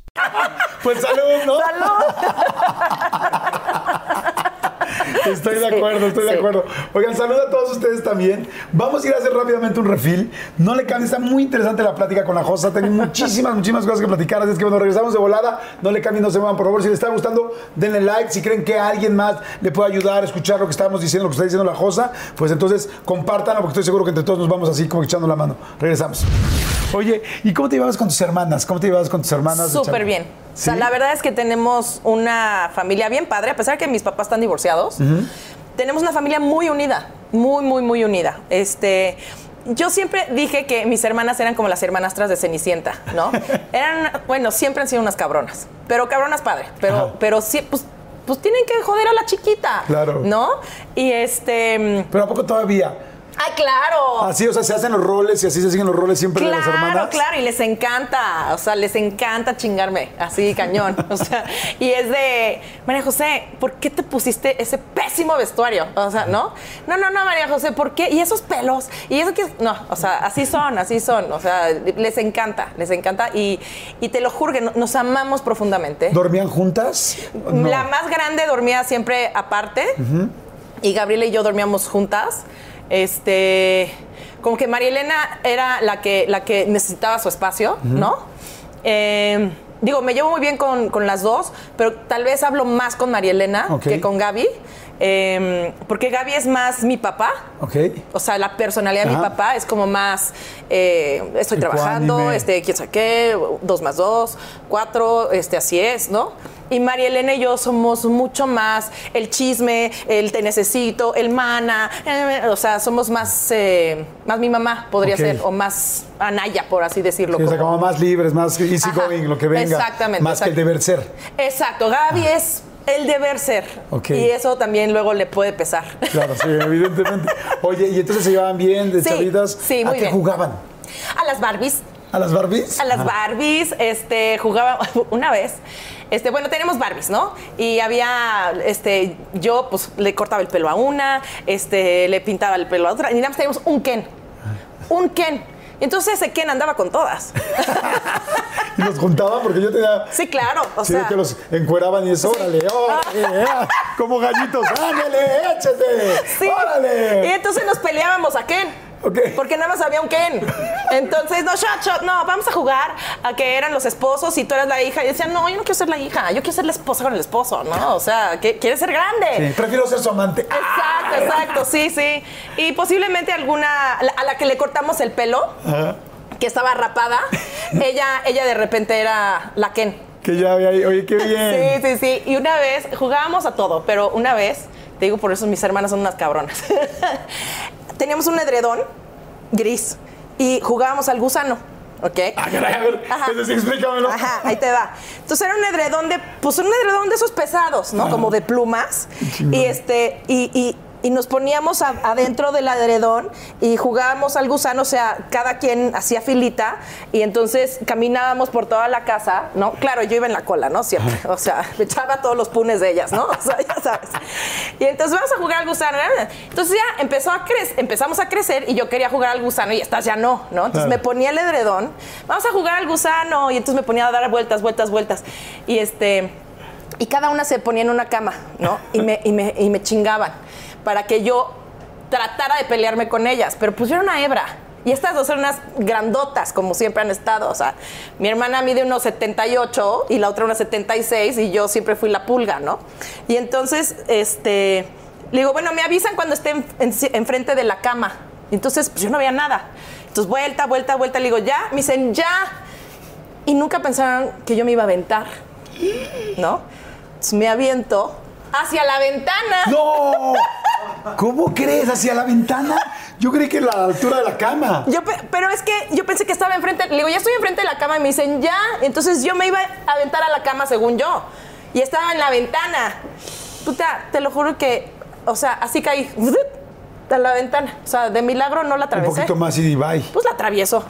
Pues salud, ¿no? Estoy de acuerdo, estoy de acuerdo. Oigan, saludo a todos ustedes también. Vamos a ir a hacer rápidamente un refill. No le cambien, está muy interesante la plática con la Josa. Tengo muchísimas, muchísimas cosas que platicar. Así es que bueno, regresamos de volada. No le cambien, no se muevan, por favor. Si les está gustando, denle like. Si creen que alguien más le puede ayudar a escuchar lo que estamos diciendo, lo que está diciendo la Josa, pues entonces compártanlo, porque estoy seguro que entre todos nos vamos así como echando la mano. Regresamos. Oye, ¿y cómo te llevabas con tus hermanas? ¿Cómo te llevabas con tus hermanas? Súper bien. O sea, la verdad es que tenemos una familia bien padre, a pesar de que mis papás están divorciados. Tenemos una familia muy unida, muy, muy, muy unida. Este. Yo siempre dije que mis hermanas eran como las hermanastras de Cenicienta, ¿no? Eran, bueno, siempre han sido unas cabronas, pero cabronas padre, pero, Ajá. pero sí, pues, pues tienen que joder a la chiquita, Claro. ¿no? Y este, Pero ¿a poco todavía? ¡Ay, claro! Así, o sea, se hacen los roles y así se siguen los roles siempre de las hermanas. Claro, claro, y les encanta, o sea, les encanta chingarme, así cañón, o sea, y es de, María José, ¿por qué te pusiste ese pésimo vestuario? O sea, ¿no? No, no, no, María José, ¿por qué? Y esos pelos, y eso que, no, o sea, así son, así son, o sea, les encanta, les encanta, y, y te lo juro que no- nos amamos profundamente. ¿Dormían juntas? No. La más grande dormía siempre aparte y Gabriela y yo dormíamos juntas. Este, como que María Elena era la que, la que necesitaba su espacio, ¿no? Eh, digo, me llevo muy bien con, con las dos, pero tal vez hablo más con María Elena que con Gaby, eh, porque Gaby es más mi papá. Ok. O sea, la personalidad de mi papá es como más, eh, estoy trabajando, Ecuánime. este, quién sabe qué, dos más dos, cuatro, este, así es, ¿no? Y María Elena y yo somos mucho más el chisme, el te necesito, el mana, eh, o sea, somos más, eh, más mi mamá, podría ser, o más Anaya, por así decirlo. Sí, o sea, como- más libres, más easy Ajá, going, lo que venga. exactamente, Más que el deber ser. Exacto, Gaby es el deber ser. Ok. Y eso también luego le puede pesar. Claro, sí, evidentemente. Oye, ¿y entonces se llevaban bien de Sí, chavitas? sí, ¿A muy qué bien. jugaban? A las Barbies. ¿A las Barbies? A las Ajá. Barbies, este, jugaba una vez. Este, bueno, teníamos Barbies, ¿no? Y había, este, yo pues le cortaba el pelo a una, este, le pintaba el pelo a otra, y nada más teníamos un Ken. Un Ken. Y entonces ese Ken andaba con todas. Y los juntaban porque yo tenía. Sí, claro. O sí, sea, que los encueraban y eso, órale, órale, ah, como gallitos, ándale, échate, Sí. órale. Y entonces nos peleábamos a Ken. Ok. Porque nada más había un Ken. Entonces, no, shot, shot, no, vamos a jugar a que eran los esposos y tú eras la hija. Y decía, no, yo no quiero ser la hija, yo quiero ser la esposa con el esposo, ¿no? O sea, que quieres ser grande. Sí, prefiero ser su amante. Exacto, exacto, sí, sí. Y posiblemente alguna, a la que le cortamos el pelo, Ajá. que estaba rapada, ella, ella de repente era la Ken. Que ya había ahí, oye, qué bien. Sí, sí, sí. Y una vez jugábamos a todo, pero una vez, te digo por eso mis hermanas son unas cabronas. Teníamos un edredón gris y jugábamos al gusano. ¿Ok? Ah, caray, a ver, Ajá. entonces explícamelo. Ajá, ahí te va. Entonces era un edredón de, pues un edredón de esos pesados, ¿no? Como de plumas. Y este, y, y- y nos poníamos a- adentro del edredón y jugábamos al gusano, o sea, cada quien hacía filita y entonces caminábamos por toda la casa, ¿no? Claro, yo iba en la cola, ¿no? Siempre. O sea, me echaba todos los punes de ellas, ¿no? O sea, ya sabes. Y entonces vamos a jugar al gusano. ¿eh? Entonces ya empezó a crecer, empezamos a crecer y yo quería jugar al gusano y estas ya no, ¿no? Entonces me ponía el edredón, vamos a jugar al gusano, y entonces me ponía a dar vueltas, vueltas, vueltas. Y este, y cada una se ponía en una cama, ¿no? Y me, y me, y me chingaban para que yo tratara de pelearme con ellas, pero pusieron una hebra. Y estas dos eran unas grandotas, como siempre han estado. O sea, mi hermana mide unos 78 y la otra unos 76 y yo siempre fui la pulga, ¿no? Y entonces, este, le digo, bueno, me avisan cuando esté en- en- enfrente de la cama. Entonces, pues yo no veía nada. Entonces, vuelta, vuelta, vuelta, le digo, ya, me dicen, ya. Y nunca pensaron que yo me iba a aventar, ¿no? Entonces me aviento hacia la ventana. ¡No! ¿Cómo crees? ¿Hacia la ventana? Yo creí que a la altura de la cama. Yo pe- pero es que yo pensé que estaba enfrente, le digo, ya estoy enfrente de la cama y me dicen, ya. Entonces yo me iba a aventar a la cama según yo. Y estaba en la ventana. Puta, te lo juro que, o sea, así caí a la ventana. O sea, de milagro no la Un atravesé. poquito más y bye. Pues la atravieso.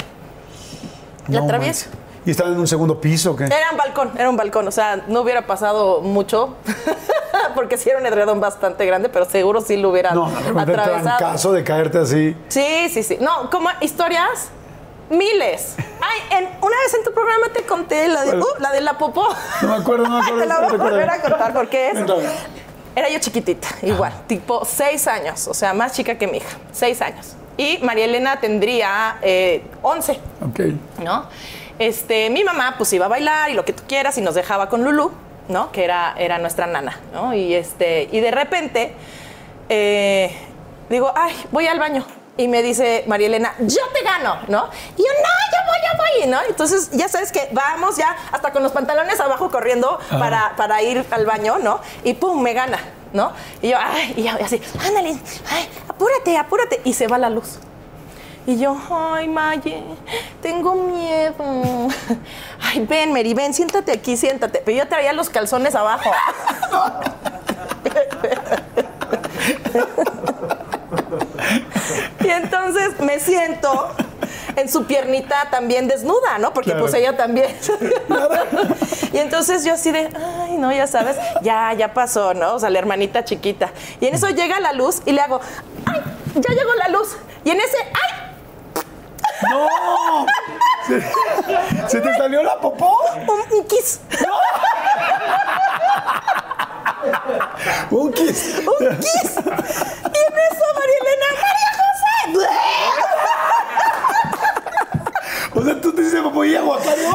La atravieso. ¿Y estaban en un segundo piso o qué? Era un balcón, era un balcón. O sea, no hubiera pasado mucho. Porque sí era un edredón bastante grande, pero seguro sí lo hubiera No, atravesado. caso de caerte así. Sí, sí, sí. No, como historias, miles. Ay, en, una vez en tu programa te conté la de, uh, la de la popó. No me acuerdo, no me acuerdo. Te la voy a volver a contar porque es. Era yo chiquitita, igual, tipo seis años, o sea, más chica que mi hija, seis años. Y María Elena tendría eh, 11. Ok. ¿no? Este, mi mamá pues iba a bailar y lo que tú quieras y nos dejaba con Lulu, ¿no? Que era, era nuestra nana, ¿no? Y, este, y de repente eh, digo, ay, voy al baño. Y me dice María Elena, yo te gano, ¿no? Y yo, no, yo voy, yo voy, ¿no? Entonces, ya sabes que vamos ya hasta con los pantalones abajo corriendo para, para ir al baño, ¿no? Y pum, me gana, ¿no? Y yo, ay, y así, ándale, ay, apúrate, apúrate. Y se va la luz. Y yo, ay, Maye, tengo miedo. Ay, ven, Mary, ven, siéntate aquí, siéntate. Pero yo traía los calzones abajo. Y entonces me siento en su piernita también desnuda, ¿no? Porque Claro. pues ella también. y entonces yo así de, ay, no, ya sabes, ya, ya pasó, ¿no? O sea, la hermanita chiquita. Y en eso llega la luz y le hago, ay, ya llegó la luz. Y en ese, ay, ¡No! ¿Se, se te salió la popó? un, un kiss. Un kiss. Un kiss. Y en eso María Elena, María José. O sea, tú te dices popó y aguacario.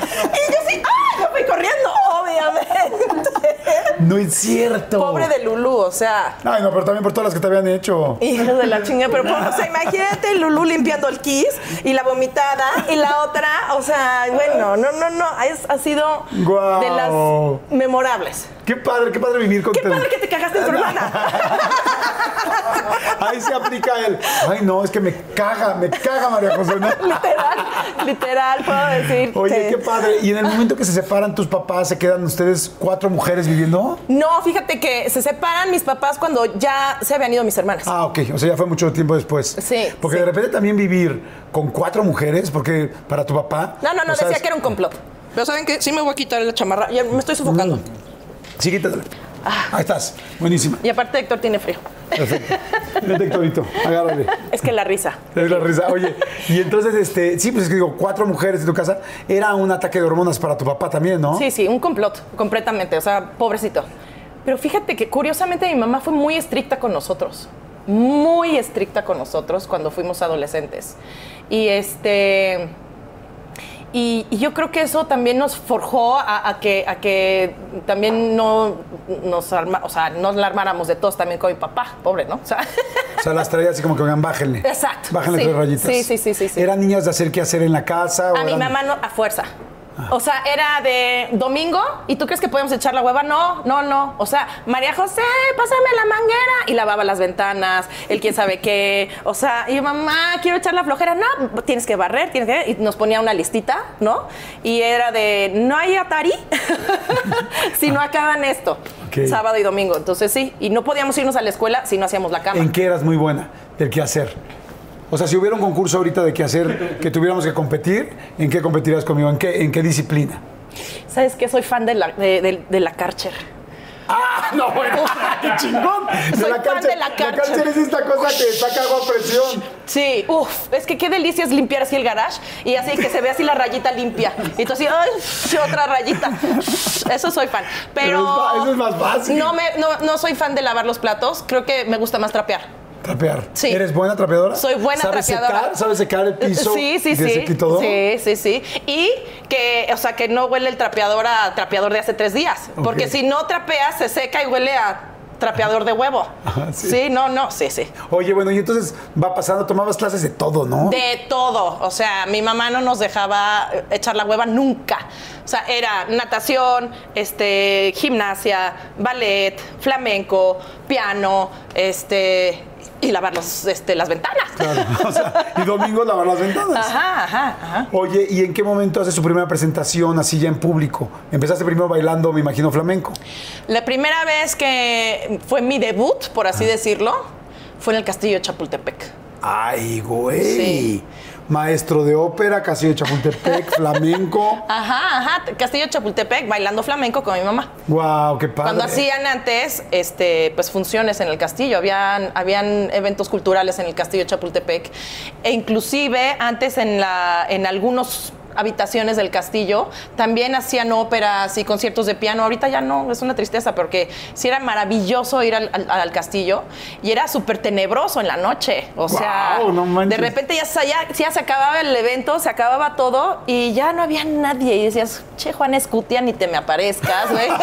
Y yo sí, ay, me fui corriendo, obviamente. No es cierto. Pobre de Lulú, o sea. Ay, no, pero también por todas las que te habían hecho. Hijos de la chinga, pero o sea, imagínate Lulú limpiando el kiss y la vomitada y la otra, o sea, bueno, no, no, no, es- ha sido de las memorables. Qué padre, qué padre vivir con Qué padre que te cagaste en tu hermana. Ahí se aplica el. Ay, no, es que me caga, me caga María José. ¿no? literal, literal, puedo decir. Oye, qué padre. ¿Y en el momento que se separan tus papás, se quedan ustedes cuatro mujeres viviendo? No, fíjate que se separan mis papás cuando ya se habían ido mis hermanas. Ah, ok. O sea, ya fue mucho tiempo después. Sí, Porque sí. de repente también vivir con cuatro mujeres, porque para tu papá. No, no, no, decía que era un complot. Pero ¿saben qué? Sí me voy a quitar la chamarra. Ya me estoy sofocando. Sí, quítatela. Ahí estás. Buenísima. Y aparte Héctor tiene frío. Perfecto. Vete, Héctorito. Agárrale. Es que la risa. Es la risa. Oye, y entonces, este, sí, pues es que digo, cuatro mujeres en tu casa, era un ataque de hormonas para tu papá también, ¿no? Sí, sí, un complot, completamente. O sea, pobrecito. Pero fíjate que curiosamente mi mamá fue muy estricta con nosotros. Muy estricta con nosotros cuando fuimos adolescentes. Y este. Y, y yo creo que eso también nos forjó a, a que, a que también no nos, arma- o sea, nos la armáramos de todos también con mi papá, pobre, ¿no? O sea, O sea, las traía así como que, oigan, bájenle. Exacto, Bájenle sí. tres rayitas. Sí, sí, sí, sí, sí. ¿Eran niñas de hacer qué hacer en la casa? o A mi mamá no, a fuerza. O sea, era de domingo y tú crees que podemos echar la hueva. No, no, no. O sea, María José, pásame la manguera. Y lavaba las ventanas, el quién sabe qué. O sea, y yo, mamá, quiero echar la flojera. No, tienes que barrer, tienes que. Y nos ponía una listita, ¿no? Y era de, no hay Atari si no acaban esto. Sábado y domingo. Entonces sí. Y no podíamos irnos a la escuela si no hacíamos la cama. ¿En qué eras muy buena? Del qué hacer. O sea, si hubiera un concurso ahorita de qué hacer, que tuviéramos que competir, ¿en qué competirías conmigo? ¿En qué, en qué disciplina? ¿Sabes qué? Soy fan de la, de, de- de la Karcher. ¡Ah, no, bueno! ¡Qué chingón! Soy fan de la La Karcher. Karcher es esta cosa que saca agua a presión. Sí, uff, es que qué delicia es limpiar así el garage y así que se ve así la rayita limpia. Y tú así, ay, otra rayita. Eso soy fan. Pero. Pero eso es más fácil. No, me, no, no soy fan de lavar los platos. Creo que me gusta más trapear. Trapear. Sí. ¿Eres buena trapeadora? Soy buena ¿Sabes trapeadora. Secar, ¿Sabes secar el piso? Sí, sí, sí. Sí, sí, sí. Y que, o sea, que no huele el trapeador a trapeador de hace tres días. Porque si no trapeas, se seca y huele a trapeador de huevo. Ajá, sí. sí, no, no, sí, sí. Oye, bueno, y entonces va pasando, tomabas clases de todo, ¿no? De todo. O sea, mi mamá no nos dejaba eh, echar la hueva nunca. O sea, era natación, este, gimnasia, ballet, flamenco, piano, este, y lavar los, este, las ventanas. Claro. O sea, y domingo lavar las ventanas. Ajá, ajá, ajá. Oye, ¿y en qué momento haces tu primera presentación así ya en público? Empezaste primero bailando, me imagino, flamenco. La primera vez que fue mi debut, por así decirlo, fue en el castillo de Chapultepec. Ay, güey. Sí. Maestro de ópera, Castillo de Chapultepec, flamenco. Ajá, ajá, castillo de Chapultepec, bailando flamenco con mi mamá. Wow, qué padre. Cuando hacían antes, este, pues funciones en el castillo, habían, habían eventos culturales en el castillo de Chapultepec, e inclusive antes en la, en algunos habitaciones del castillo también hacían óperas y conciertos de piano. Ahorita ya no, es una tristeza, porque sí era maravilloso ir al, al- al castillo y era súper tenebroso en la noche. O sea, no de repente ya, se- ya, ya se acababa el evento, se acababa todo y ya no había nadie. Y decías, che, Juan Escutia, ni te me aparezcas, güey.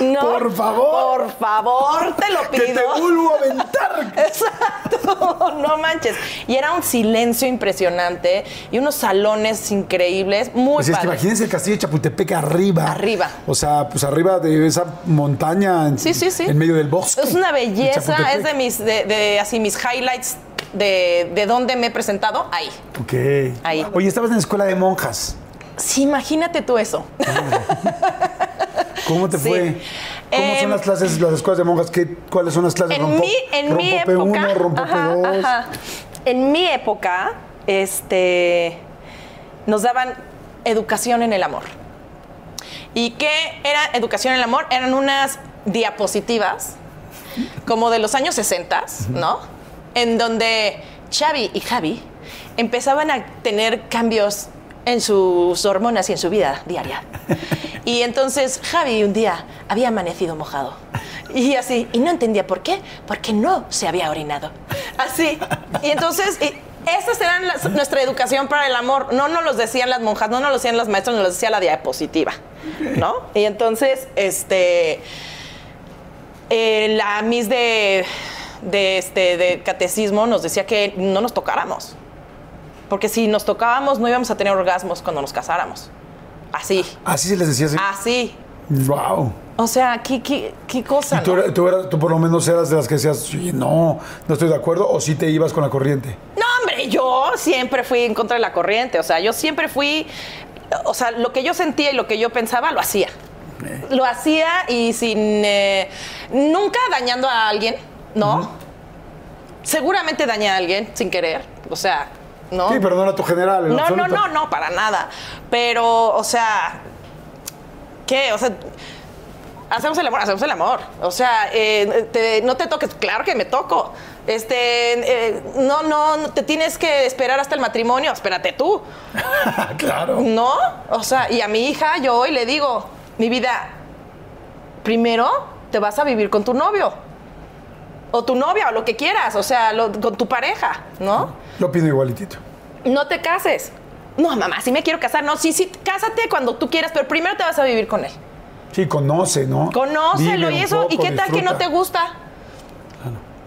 No, Por favor. Por favor, te lo Que pido. te vuelvo a aventar. Exacto, no manches. Y era un silencio impresionante y unos salones increíbles, muy Pues es que padres. imagínense el castillo de Chapultepec arriba. Arriba. O sea, pues arriba de esa montaña en, Sí, sí, sí. en medio del bosque. Es una belleza, es de mis, de, de así mis highlights de, de dónde me he presentado, ahí. Ok. Ahí. Oye, estabas en la escuela de monjas. Sí, imagínate tú eso. ¿Cómo te Sí. fue? ¿Cómo Em, son las clases, las escuelas de monjas? ¿Qué, ¿Cuáles son las clases? En Rompo- mi, en mi rompo época. P1, rompo ajá, P2. ajá. En mi época, este, nos daban educación en el amor. ¿Y qué era educación en el amor? Eran unas diapositivas, como de los años 60, ¿no? En donde Xavi y Javi empezaban a tener cambios en sus hormonas y en su vida diaria. Y entonces Javi un día había amanecido mojado. Y así, y no entendía por qué, porque no se había orinado. Así. Y entonces, y esas eran las- nuestra educación para el amor. No nos los decían las monjas, no nos lo decían las maestras, nos lo decía la diapositiva. ¿No? Y entonces, este. eh, la Miss de, de, este, de catecismo nos decía que no nos tocáramos. Porque si nos tocábamos, no íbamos a tener orgasmos cuando nos casáramos. Así. Así se les decía así. Así. Wow. O sea, qué, qué, qué cosa. ¿Y tú, ¿no? era- tú eras- tú por lo menos eras de las que decías, "Sí, no, no estoy de acuerdo, o sí te ibas con la corriente? No, hombre, yo siempre fui en contra de la corriente. O sea, yo siempre fui. O sea, lo que yo sentía y lo que yo pensaba, lo hacía. Lo hacía y sin. eh, nunca dañando a alguien, ¿no? Seguramente dañé a alguien sin querer. O sea, ¿no? Sí, pero no era tu general. en No, no, no, no, para nada. Pero, o sea, ¿qué? O sea, hacemos el amor, hacemos el amor. O sea, eh, te- no te toques, claro que me toco. Este, eh, no, no, no te tienes que esperar hasta el matrimonio, espérate tú. claro. ¿No? O sea, y a mi hija yo hoy le digo, mi vida, primero te vas a vivir con tu novio. O tu novia, o lo que quieras, o sea, lo- con tu pareja, ¿no? Lo pido igualitito. No te cases. No, mamá, sí me quiero casar. No, sí, sí, cásate cuando tú quieras, pero primero te vas a vivir con él. Sí, conoce, ¿no? Conócelo Vive y eso. ¿Y qué tal que no te gusta?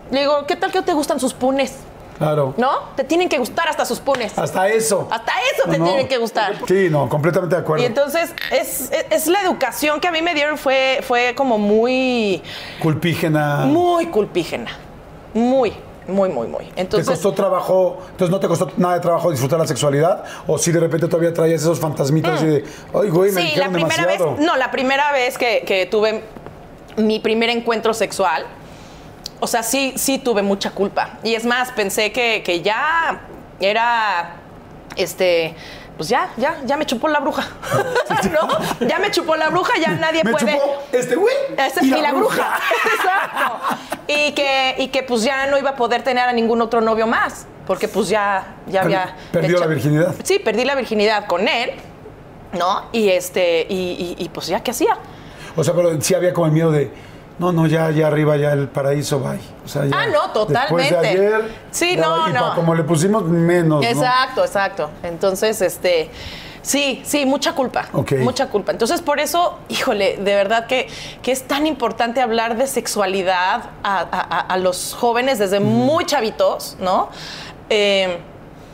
Le digo, ¿qué tal que no te gustan sus punes? Claro. ¿No? Te tienen que gustar hasta sus punes. Hasta eso. Hasta eso te ¿No? tienen que gustar. Sí, no, completamente de acuerdo. Y entonces es, es- es la educación que a mí me dieron fue, fue como muy, Culpígena. muy culpígena. Muy, muy, muy, muy. ¿Te Entonces, costó trabajo? Entonces, ¿no te costó nada de trabajo disfrutar la sexualidad? ¿O si de repente todavía traías esos fantasmitas así de, ay, güey, me Mm. sí, la primera demasiado? vez, no, la primera vez que, que tuve mi primer encuentro sexual, o sea, sí, sí tuve mucha culpa. Y es más, pensé que, que ya era, este, pues ya, ya, ya me chupó la bruja. ¿No? Ya me chupó la bruja, ya nadie Me puede. chupó este güey y, la, bruja. Exacto. Y que, y que pues ya no iba a poder tener a ningún otro novio más. Porque pues ya, ya había. perdió la virginidad. Sí, perdí la virginidad con él. ¿No? Y este, y, y- y, pues ya, ¿qué hacía? O sea, pero sí había como el miedo de, no, no, ya, ya arriba, ya el paraíso, bye. O sea, Ah, no, totalmente. Después de ayer, Sí, ya, no, y no. pa- como le pusimos menos, ¿no? Exacto, exacto. Entonces, este. Sí, sí, mucha culpa. Ok. Mucha culpa. Entonces, por eso, híjole, de verdad que, que es tan importante hablar de sexualidad a, a- a- a los jóvenes desde muy chavitos, ¿no? Eh,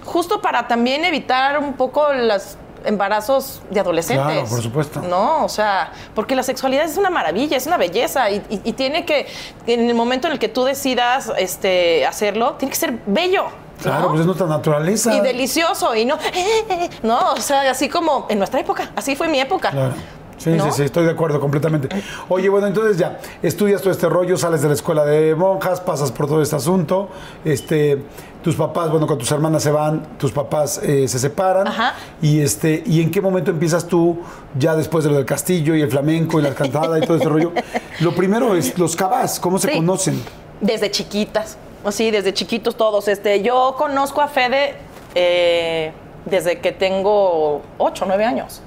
justo para también evitar un poco los embarazos de adolescentes. Claro, por supuesto. No, o sea, porque la sexualidad es una maravilla, es una belleza y, y- y tiene que, en el momento en el que tú decidas este, hacerlo, tiene que ser bello. Claro, ¿no? pues es nuestra naturaleza. Y delicioso, y no, no, o sea, así como en nuestra época, así fue mi época. Claro. Sí, ¿No? sí, sí, estoy de acuerdo completamente. Oye, bueno, entonces ya, estudias todo este rollo, sales de la escuela de monjas, pasas por todo este asunto, este, tus papás, bueno, con tus hermanas se van, tus papás eh, se separan, Ajá. y este, ¿y en qué momento empiezas tú, ya después de lo del castillo y el flamenco y la cantada y todo este rollo? Lo primero es los cabás, ¿cómo se Sí. conocen? Desde chiquitas, sí, desde chiquitos todos. Este, yo conozco a Fede eh, desde que tengo 8 o 9 años.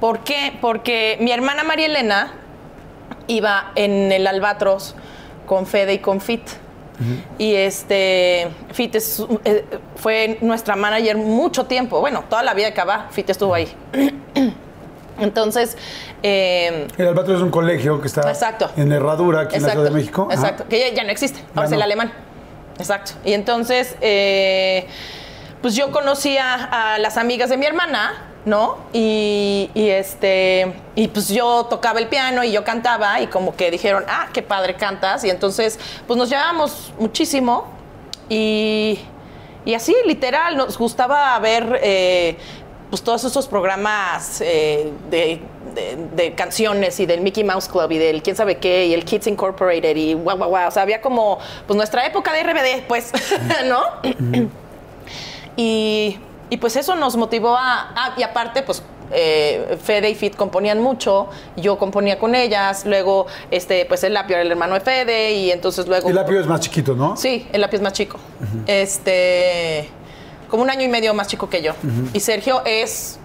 ¿Por qué? Porque mi hermana María Elena iba en el Albatros con Fede y con Fit. Y este, Fit es- eh, fue nuestra manager mucho tiempo, bueno, toda la vida de Cabá, Fit estuvo ahí. Entonces, eh, El Albatros es un colegio que está Exacto. en Herradura, aquí en la Ciudad de México. Ajá. Exacto, que ya, ya no existe, ahora es no. el alemán. Exacto. Y entonces, eh, pues yo conocía a las amigas de mi hermana, ¿no? Y, y este, y pues yo tocaba el piano y yo cantaba y como que dijeron, ah, qué padre cantas. Y entonces, pues nos llevábamos muchísimo y, y así, literal, nos gustaba ver eh, pues todos esos programas eh, de, de- de canciones y del Mickey Mouse Club y del quién sabe qué y el Kids Incorporated y guau, guau, guau. O sea, había como pues nuestra época de RBD, pues, ¿no? y, y, pues eso nos motivó a... ah, y aparte, pues... eh, Fede y Fit componían mucho, yo componía con ellas, luego este, pues el Apio era el hermano de Fede y entonces luego... El apio es más chiquito, ¿no? Sí, el lápiz más chico. Este, como un año y medio más chico que yo. Y Sergio es,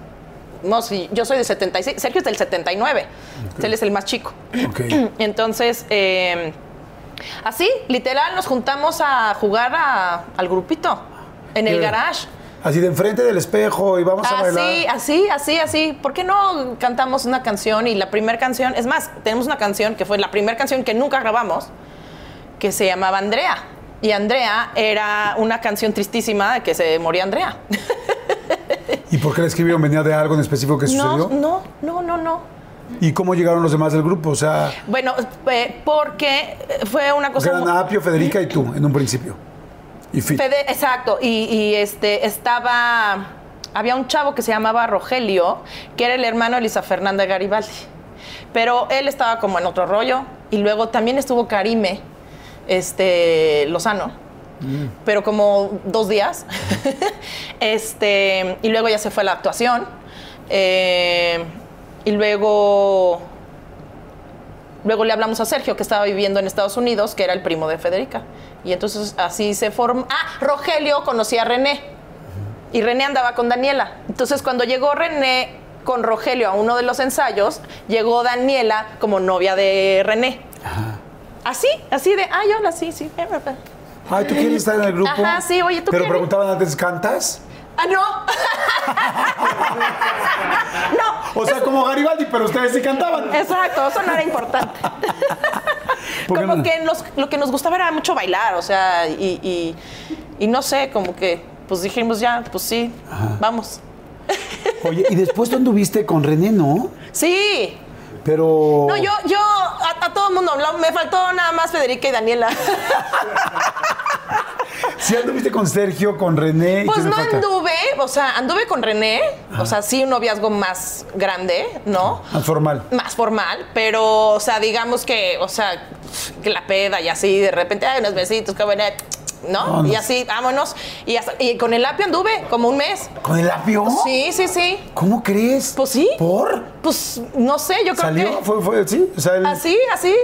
no, sí, yo soy del 76, Sergio es del 79. Él es el más chico. Ok. Entonces, eh, así, literal, nos juntamos a jugar a- al grupito en el garage. Así de enfrente del espejo y vamos a bailar. Así, así, así, así. ¿Por qué no cantamos una canción y la primera canción, es más, tenemos una canción que fue la primera canción que nunca grabamos, que se llamaba Andrea. Y Andrea era una canción tristísima de que se moría Andrea. ¿Y por qué la escribieron? ¿Venía de algo en específico que sucedió? no, no, no, no. ¿Y cómo llegaron los demás del grupo? O sea, Bueno, eh, porque fue una cosa... eran Apio, Federica y tú en un principio. Y Fit. Fede- exacto, y, y, este estaba, había un chavo que se llamaba Rogelio, que era el hermano de Elisa Fernanda Garibaldi, pero él estaba como en otro rollo, y luego también estuvo Karime, este, Lozano, pero como dos días, este, y luego ya se fue a la actuación, eh, y luego luego le hablamos a Sergio, que estaba viviendo en Estados Unidos, que era el primo de Federica. Y entonces así se formó. Ah, Rogelio conocía a René. Y René andaba con Daniela. Entonces cuando llegó René con Rogelio a uno de los ensayos, llegó Daniela como novia de René. Así, así de, ay, hola, sí, sí. Ay, ¿tú quieres estar en el grupo? Ajá, sí, oye, ¿tú Pero quieres? preguntaban antes, ¿cantas? Ah, no. no. O sea, como Garibaldi, pero ustedes sí cantaban. Exacto, eso no era importante. ¿Por qué como no? que lo que nos gustaba era mucho bailar, o sea, y, y- y no sé, como que, pues dijimos ya, pues sí, vamos. Oye, y después tú anduviste con René, ¿no? Sí. Pero. No, yo, yo, a, a todo el mundo, me faltó nada más Federica y Daniela. Sí anduviste con Sergio, con René. ¿y Pues no falta? anduve, o sea, anduve con René, o sea, sí un noviazgo más grande, ¿no? Más formal. más formal, pero, o sea, digamos que, o sea, que la peda y así, de repente, ay, unos besitos, qué buena, ¿no? Vámonos. Y así, vámonos. Y, hasta- y con el apio anduve como un mes. ¿Con el apio? Sí, sí, sí. ¿Cómo crees? Pues sí. ¿Por? Pues, no sé, yo creo ¿Salió? que... ¿Fue, fue, sí? O sea, Así, así.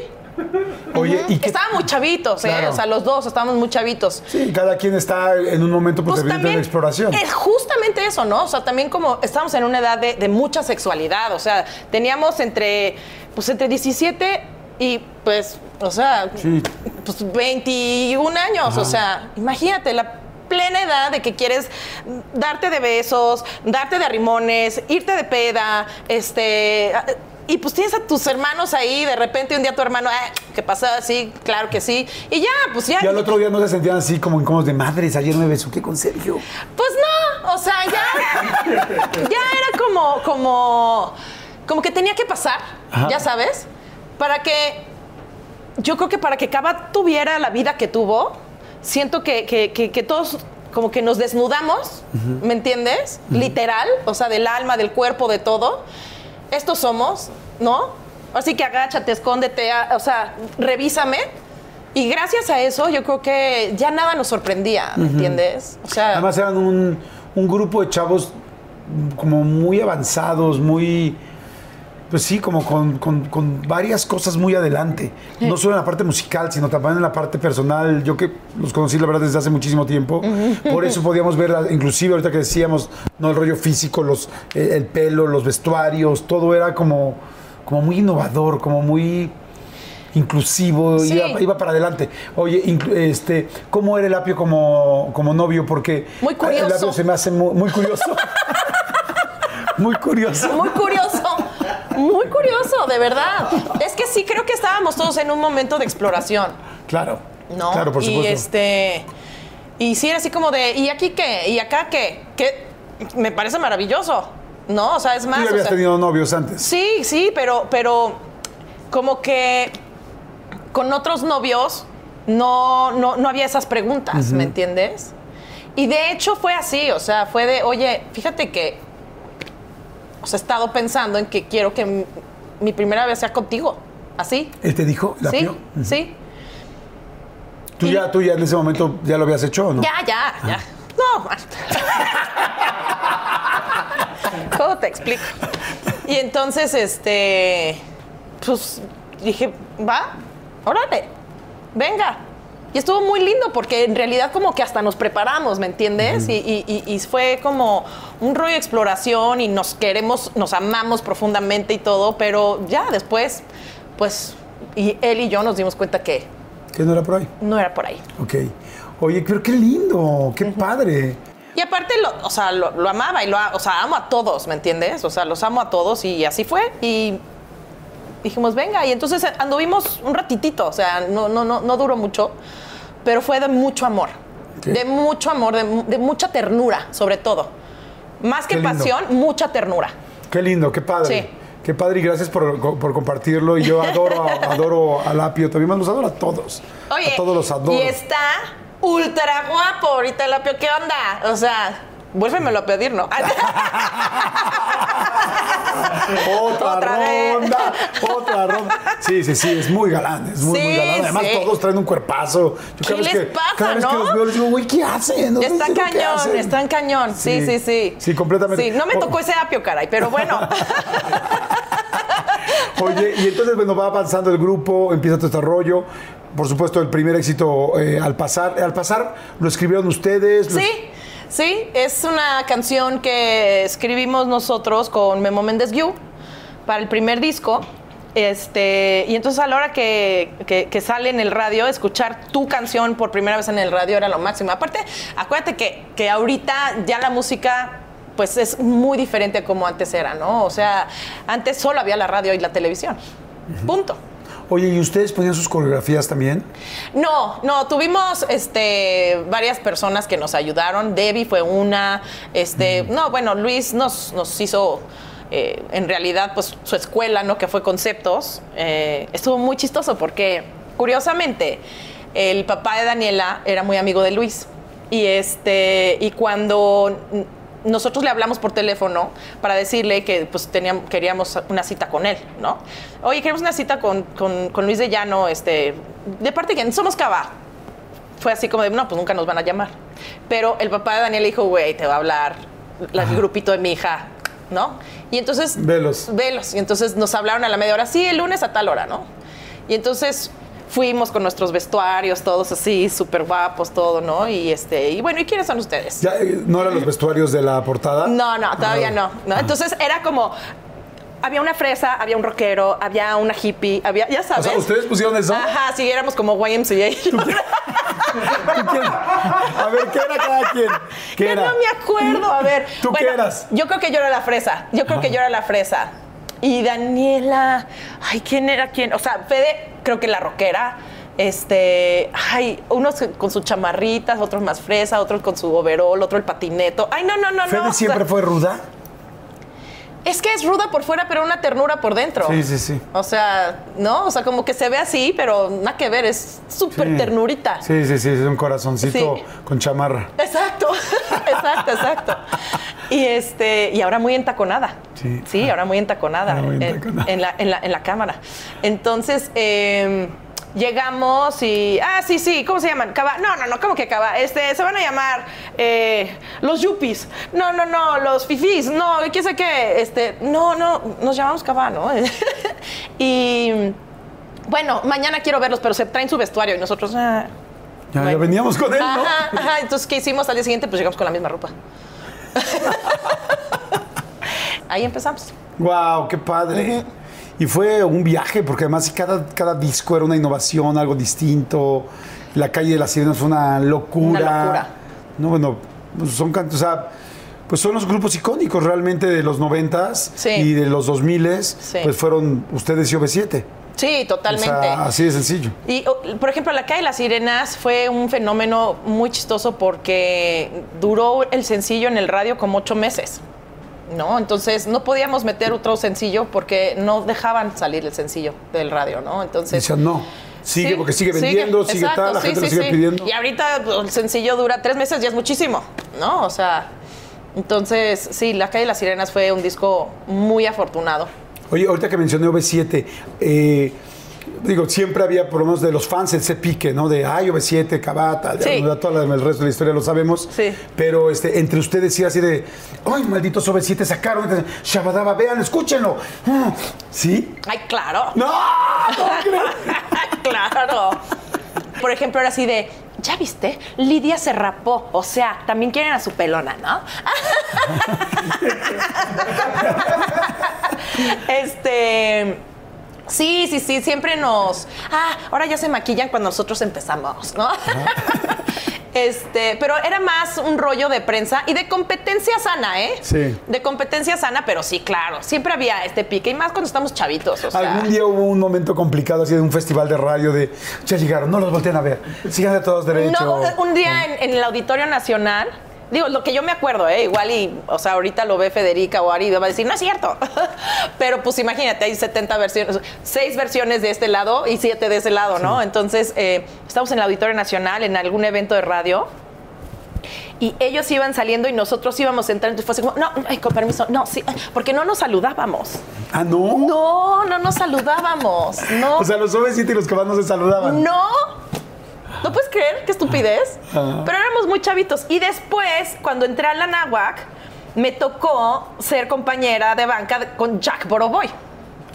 Oye, ¿y qué? Estábamos muy chavitos, ¿eh? Claro. O sea, los dos estábamos muy chavitos. Sí, cada quien está en un momento, pues, evidente de exploración. Es justamente eso, ¿no? O sea, también como estábamos en una edad de, de mucha sexualidad, o sea, teníamos entre, pues entre 17 y pues, o sea, Sí. pues 21 años, o sea, imagínate la plena edad de que quieres darte de besos, darte de arrimones, irte de peda, este... Y pues tienes a tus hermanos ahí, de repente un día tu hermano, "Ah, ¿qué pasa? Sí, claro que sí. Y ya, pues ya. Y al otro día no se sentían así como incómodos de madres. Ayer me besuqué con Sergio. Pues no, o sea, ya, ya era como, como, como que tenía que pasar, Ajá. ya sabes, para que, yo creo que para que Cava tuviera la vida que tuvo, siento que, que- que- que todos como que nos desnudamos, ¿me entiendes? Literal, o sea, del alma, del cuerpo, de todo. Estos somos, ¿no? Así que agáchate, escóndete, a- o sea, revísame. Y gracias a eso yo creo que ya nada nos sorprendía, ¿me entiendes? O sea, Además eran un, un grupo de chavos como muy avanzados, muy... Pues sí, como con, con- con varias cosas muy adelante. No solo en la parte musical, sino también en la parte personal. Yo que los conocí, la verdad, desde hace muchísimo tiempo. Por eso podíamos ver, inclusive ahorita que decíamos, no el rollo físico, los, eh, el pelo, los vestuarios, todo era como, como muy innovador, como muy inclusivo, Sí. iba, iba para adelante. Oye, este, ¿cómo era el apio como, como novio? Porque Muy curioso. el apio se me hace muy, muy curioso. muy curioso. Muy curioso, muy curioso, de verdad. Es que sí creo que estábamos todos en un momento de exploración, Claro. ¿no? Claro, por supuesto. Y este y sí era así como de ¿y aquí qué? ¿Y acá qué? Que me parece maravilloso, ¿no? O sea, es Tú más, ya o habías sea, tenido novios antes. Sí, sí, pero pero como que con otros novios no, no, no había esas preguntas, ¿me entiendes? Y de hecho fue así, o sea, fue de, oye, fíjate que sea, he estado pensando en que quiero que mi, mi primera vez sea contigo, así. ¿Él te dijo, el Sí, sí. ¿Tú Y- ya, tú ya en ese momento ya lo habías hecho o no? Ya, ya, ya. No, man. ¿Cómo te explico? Y entonces, este, pues dije, va, órale, venga. Y estuvo muy lindo porque en realidad como que hasta nos preparamos, ¿me entiendes? y, y- y- y fue como un rollo de exploración y nos queremos, nos amamos profundamente y todo, pero ya después, pues, y él y yo nos dimos cuenta que Que no era por ahí. no era por ahí. Ok. Oye, pero qué lindo, qué padre. Y aparte, lo, o sea, lo, lo amaba y lo, o sea, amo a todos, ¿me entiendes? O sea, los amo a todos y así fue. Y dijimos, venga, y entonces anduvimos un ratitito, o sea, no, no, no, no duró mucho, pero fue de mucho amor. De mucho amor, de, mu- de mucha ternura, sobre todo. Más que pasión, mucha ternura. Qué lindo, qué padre. Sí. Qué padre y gracias por, por compartirlo. Y yo adoro, a- adoro al apio. También los adoro a todos. Oye, a todos los adoro. y está ultra guapo ahorita el apio, ¿qué onda? O sea, vuélvemelo a pedir, ¿no? Otra, Otra vez. ronda, otra ronda. Sí, sí, sí, es muy galán, es muy, Sí, muy galán. Además, sí. todos traen un cuerpazo. Yo ¿Qué vez les que, pasa, cada vez que no? los veo les digo, güey, ¿qué hacen? No Está cañón, está en cañón. Sí, sí, sí. Sí, completamente. Sí, no me O- tocó ese apio, caray, pero bueno. Oye, y entonces, bueno, va avanzando el grupo, empieza todo este rollo. Por supuesto, el primer éxito eh, al pasar. Al pasar, ¿lo escribieron ustedes? ¿Lo- Sí, sí, es una canción que escribimos nosotros con Memo Méndez Guiú para el primer disco. Este, y entonces a la hora que, que- que sale en el radio, escuchar tu canción por primera vez en el radio era lo máximo. Aparte, acuérdate que, que ahorita ya la música pues es muy diferente a como antes era, ¿no? O sea, antes solo había la radio y la televisión. Punto. Oye, ¿y ustedes ponían sus coreografías también? No, no, tuvimos este, varias personas que nos ayudaron. Debbie fue una. Este, No, bueno, Luis nos, nos hizo. eh, en realidad, pues su escuela, ¿no? Que fue Conceptos. eh, estuvo muy chistoso porque, curiosamente, el papá de Daniela era muy amigo de Luis. Y, este, y cuando nosotros le hablamos por teléfono para decirle que pues teníamos, queríamos una cita con él, ¿no? Oye, queremos una cita con, con- con Luis de Llano, este, de parte de quién, somos Cava. Fue así como de, no, pues nunca nos van a llamar. Pero el papá de Daniel le dijo, güey, te va a hablar la- el grupito de mi hija, ¿no? Y entonces... Velos. Velos. Y entonces nos hablaron a la media hora, sí, el lunes a tal hora, ¿no? Y entonces fuimos con nuestros vestuarios, todos así, súper guapos, todo, ¿no? Y este, y bueno, ¿y quiénes son ustedes? ¿Ya, eh, ¿No eran los vestuarios de la portada? No, no, todavía Ah. no, no. Entonces era como. Había una fresa, había un rockero, había una hippie, había, ya O sabes. sea, ¿ustedes pusieron eso? Ajá, sí, éramos como YMCA. A ver, ¿qué era cada quien? ¿Qué era? no me acuerdo, a ver. ¿Tú qué eras? Yo creo que yo era la fresa. Yo creo que yo era la fresa. Y Daniela, ay, ¿quién era quién? O sea, Fede, creo que la rockera. Este, ay, unos con sus chamarritas, otros más fresa, otros con su overol, otro el patineto. Ay, no, no, no, ¿Fede no. o sea, siempre fue ruda? Es que es ruda por fuera, pero una ternura por dentro. Sí, sí, sí. O sea, ¿no? O sea, como que se ve así, pero nada que ver, es súper Sí. ternurita. Sí, sí, sí, es un corazoncito Sí. con chamarra. Exacto, exacto, exacto. Y este, y ahora muy entaconada. Sí. ahora muy entaconada, Ahora muy en- entaconada. En, la, en, la, en la cámara. Entonces, eh, llegamos y. Ah, sí, sí, ¿cómo se llaman? Cava. No, no, no, ¿cómo que Cava? Este, se van a llamar eh, los Yuppies. No, no, no, los Fifís. No, ¿qué sé qué? Este, no, no, nos llamamos Cava, ¿no? y. Bueno, mañana quiero verlos, pero se traen su vestuario y nosotros. ah, Ya, veníamos con él, ¿no? Ajá, ajá. Entonces, ¿qué hicimos al día siguiente? Pues llegamos con la misma ropa. Ahí empezamos. ¡Wow! ¡Qué padre! Y fue un viaje, porque además cada, cada disco era una innovación, algo distinto. La calle de las sirenas fue una locura. Una locura. No, bueno, pues son cantos, o sea, pues son los grupos icónicos realmente de los noventas Sí. y de los dos miles, Sí. pues fueron ustedes y OV7. Sí, O totalmente. sea, así de sencillo. Y, por ejemplo, la calle de las sirenas fue un fenómeno muy chistoso porque duró el sencillo en el radio como ocho meses. ¿No? Entonces no podíamos meter otro sencillo porque no dejaban salir el sencillo del radio, ¿no? Entonces. Decían, no, sigue Sí, porque sigue vendiendo, sigue, exacto, tal, la sí, gente lo sigue pidiendo. Y ahorita el sencillo dura tres meses, ya es muchísimo, ¿no? O sea, entonces, sí, La Calle de las Sirenas fue un disco muy afortunado. Oye, ahorita que mencioné OV7, eh, digo, siempre había, por lo menos de los fans, ese pique, ¿no? De, ay, OV7, Cabata, Sí. el resto de la historia lo sabemos. Sí. Pero este, entre ustedes sí así de, ay, malditos OV7 sacaron, Shabadaba, vean, escúchenlo. Mm, ¿Sí? ¡Ay, claro! ¡No! ¿Cómo crees? claro. Por ejemplo, era así de, ¿ya viste? Lidia se rapó. O sea, también quieren a su pelona, ¿no? este. Sí, sí, sí, siempre nos. Ah, ahora ya se maquillan cuando nosotros empezamos, ¿no? Este, pero era más un rollo de prensa y de competencia sana, ¿eh? Sí. De competencia sana, pero sí, claro. Siempre había este pique, y más cuando estamos chavitos. O sea, Algún día hubo un momento complicado así de un festival de radio de, ya llegaron, no los volteen a ver, sigan de todos derechos. No, un día en, en el Auditorio Nacional, digo, lo que yo me acuerdo, ¿eh? igual y, o sea, ahorita lo ve Federica o Ari y va a decir, no es cierto. Pero pues imagínate, hay 70 versiones, seis versiones de este lado y siete de ese lado, ¿no? Entonces, eh, estamos en el Auditorio Nacional, en algún evento de radio. Y ellos iban saliendo y nosotros íbamos entrando. Y fue así como, no, ay, con permiso, no, sí, porque no nos saludábamos. Ah, no. No, no nos saludábamos. No. O sea, los OV7 y los Cabas no se saludaban. No. ¿No puedes creer? Qué estupidez. Ajá. Pero éramos muy chavitos. Y después, cuando entré a la náhuac, me tocó ser compañera de banca con Jack Boroboy.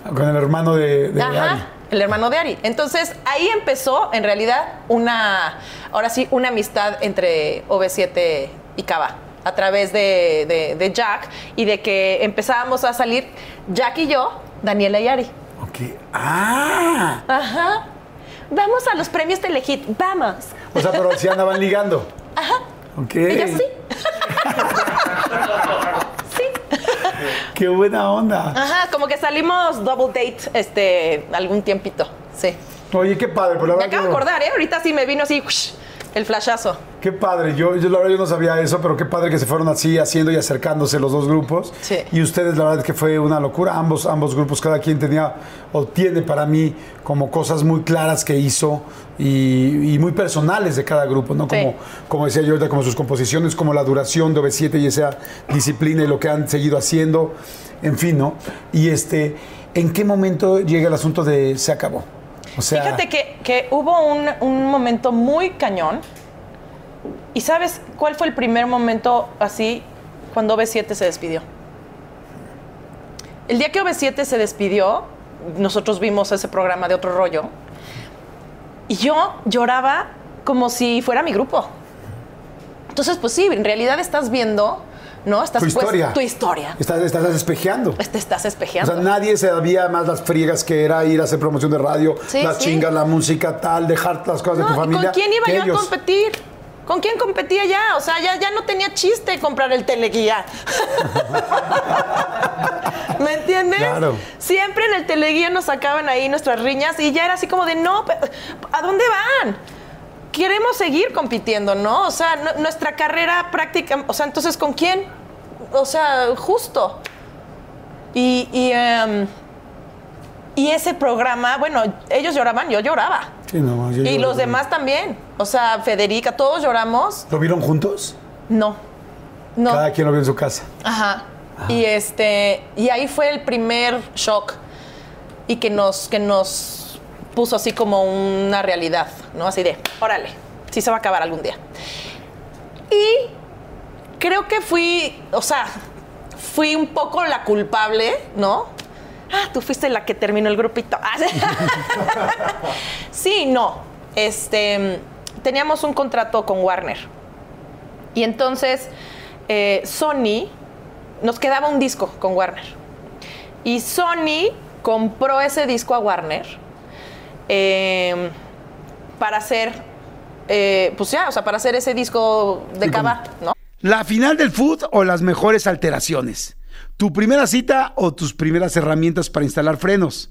Con el hermano de, de Ajá, Ari. el hermano de Ari. Entonces ahí empezó en realidad una, ahora sí, una amistad entre OV7 y Cava a través de, de- de Jack y de que empezábamos a salir Jack y yo, Daniela y Ari. Ok. Ah. Ajá. Vamos a los premios Telehit, vamos. O sea, pero si andaban ligando. Ajá. Ok. Ella sí. sí. Qué buena onda. Ajá, como que salimos double date este algún tiempito. Sí. Oye, qué padre, pero la Me verdad acabo de acordar, ¿eh? Ahorita sí me vino así ush, el flashazo. Qué padre, yo, yo la verdad yo no sabía eso, pero qué padre que se fueron así haciendo y acercándose los dos grupos. Sí. Y ustedes la verdad es que fue una locura, ambos, ambos grupos, cada quien tenía o tiene para mí como cosas muy claras que hizo y, y muy personales de cada grupo, ¿no? Como, Sí. como decía yo ahorita, como sus composiciones, como la duración de OV7 y esa disciplina y lo que han seguido haciendo, en fin, ¿no? Y este, ¿en qué momento llega el asunto de se acabó? O Fíjate que, que hubo un, un momento muy cañón. ¿Y sabes cuál fue el primer momento así cuando OV7 se despidió? El día que OV7 se despidió, nosotros vimos ese programa de otro rollo. Y yo lloraba como si fuera mi grupo. Entonces, pues sí, en realidad estás viendo, ¿no? Estás tu pues, historia. tu historia. Estás, estás despejeando. Te estás O espejeando. sea, nadie se sabía más las friegas que era ir a hacer promoción de radio, Sí, las sí. chingas, la música, tal, dejar las cosas No, de tu ¿y familia. ¿Con quién iba yo ellos. a competir? ¿Con quién competía ya? O sea, ya, ya no tenía chiste comprar el teleguía. ¿Me entiendes? Claro. Siempre en el teleguía nos sacaban ahí nuestras riñas y ya era así como de, no, ¿a dónde van? Queremos seguir compitiendo, ¿no? O sea, nu- nuestra carrera práctica, o sea, entonces, ¿con quién? O sea, justo. Y, y, em, y ese programa, bueno, ellos lloraban, yo lloraba. Sí, no, yo- Y los demás también. O sea, Federica, todos lloramos. ¿Lo vieron juntos? No. No. Cada quien lo vio en su casa. Ajá. Y este. Y ahí fue el primer shock. Y que nos, que nos puso así como una realidad, ¿no? Así de, órale, sí se va a acabar algún día. Y creo que fui, o sea, fui un poco la culpable, ¿no? Ah, tú fuiste la que terminó el grupito. Sí, no. Este, teníamos un contrato con Warner. Y entonces eh, Sony nos quedaba un disco con Warner. Y Sony compró ese disco a Warner eh, para hacer, eh, pues ya, o sea, para hacer ese disco de Cava, ¿no? La final del food o las mejores alteraciones. Tu primera cita o tus primeras herramientas para instalar frenos.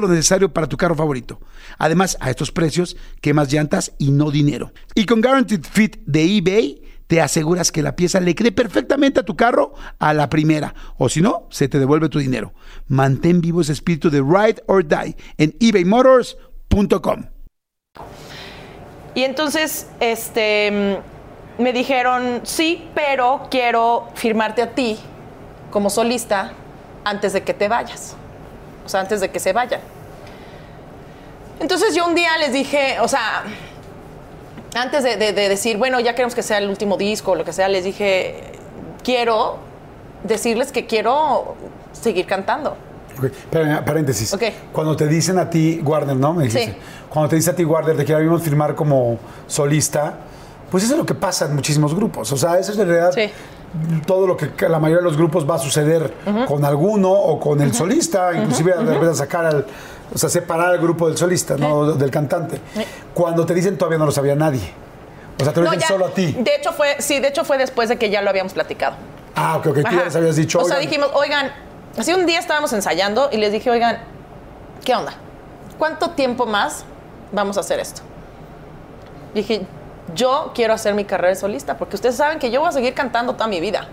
lo necesario para tu carro favorito. Además, a estos precios, quemas llantas y no dinero. Y con Guaranteed Fit de eBay, te aseguras que la pieza le quede perfectamente a tu carro a la primera, o si no, se te devuelve tu dinero. Mantén vivo ese espíritu de ride or die en ebaymotors.com. Y entonces, este, mm, me dijeron, sí, pero quiero firmarte a ti como solista antes de que te vayas. O sea, antes de que se vayan. Entonces yo un día les dije, o sea, antes de, de- de decir, bueno, ya queremos que sea el último disco o lo que sea, les dije, quiero decirles que quiero seguir cantando. Ok, espérame, paréntesis. Ok. Cuando te dicen a ti, Warner, ¿no? Me dijiste. Sí. Cuando te dice a ti, Warner, de que vimos firmar como solista, pues eso es lo que pasa en muchísimos grupos. O sea, eso es en realidad Sí. Todo lo que la mayoría de los grupos va a suceder con alguno o con el solista, inclusive de repente sacar al, o sea, separar al grupo del solista, ¿no? Del cantante. Cuando te dicen todavía no lo sabía nadie. O sea, te lo No, dicen ya, solo a ti. De hecho fue, sí, de hecho fue después de que ya lo habíamos platicado. Ah, ok, ok. Tú ya Ajá. les habías dicho. O sea, "Oigan, dijimos, oigan, así un día estábamos ensayando y les dije, oigan, ¿qué onda? ¿Cuánto tiempo más vamos a hacer esto? Dije, yo quiero hacer mi carrera de solista porque ustedes saben que yo voy a seguir cantando toda mi vida.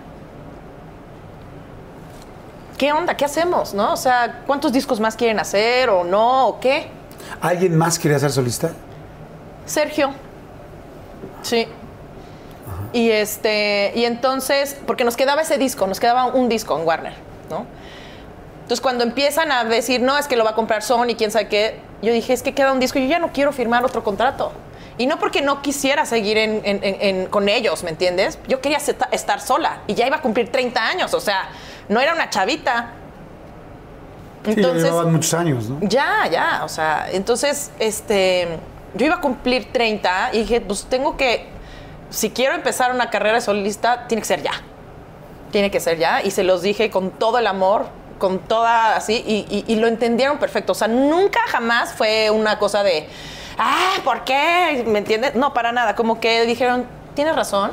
¿qué onda? ¿Qué hacemos? ¿No? O sea, ¿cuántos discos más quieren hacer o no? ¿O qué? ¿Alguien más quería ser solista? Sergio. Sí. Y este, y entonces, porque nos quedaba ese disco, nos quedaba un disco en Warner, ¿no? Entonces cuando empiezan a decir, no, es que lo va a comprar Sony, quién sabe qué, yo dije, es que queda un disco, yo ya no quiero firmar otro contrato. Y no porque no quisiera seguir en- en- en- en- con ellos, ¿me entiendes? Yo quería estar sola y ya iba a cumplir 30 años, o sea, no era una chavita. Sí, ya llevaban muchos años, ¿no? Ya, ya, o sea, entonces, este, yo iba a cumplir 30 y dije, pues tengo que, si quiero empezar una carrera de solista, tiene que ser ya. Tiene que ser ya. Y se los dije con todo el amor, con toda así, y, y- y lo entendieron perfecto. O sea, nunca jamás fue una cosa de, ah, ¿por qué? ¿Me entiendes? No, para nada. Como que dijeron, tienes razón.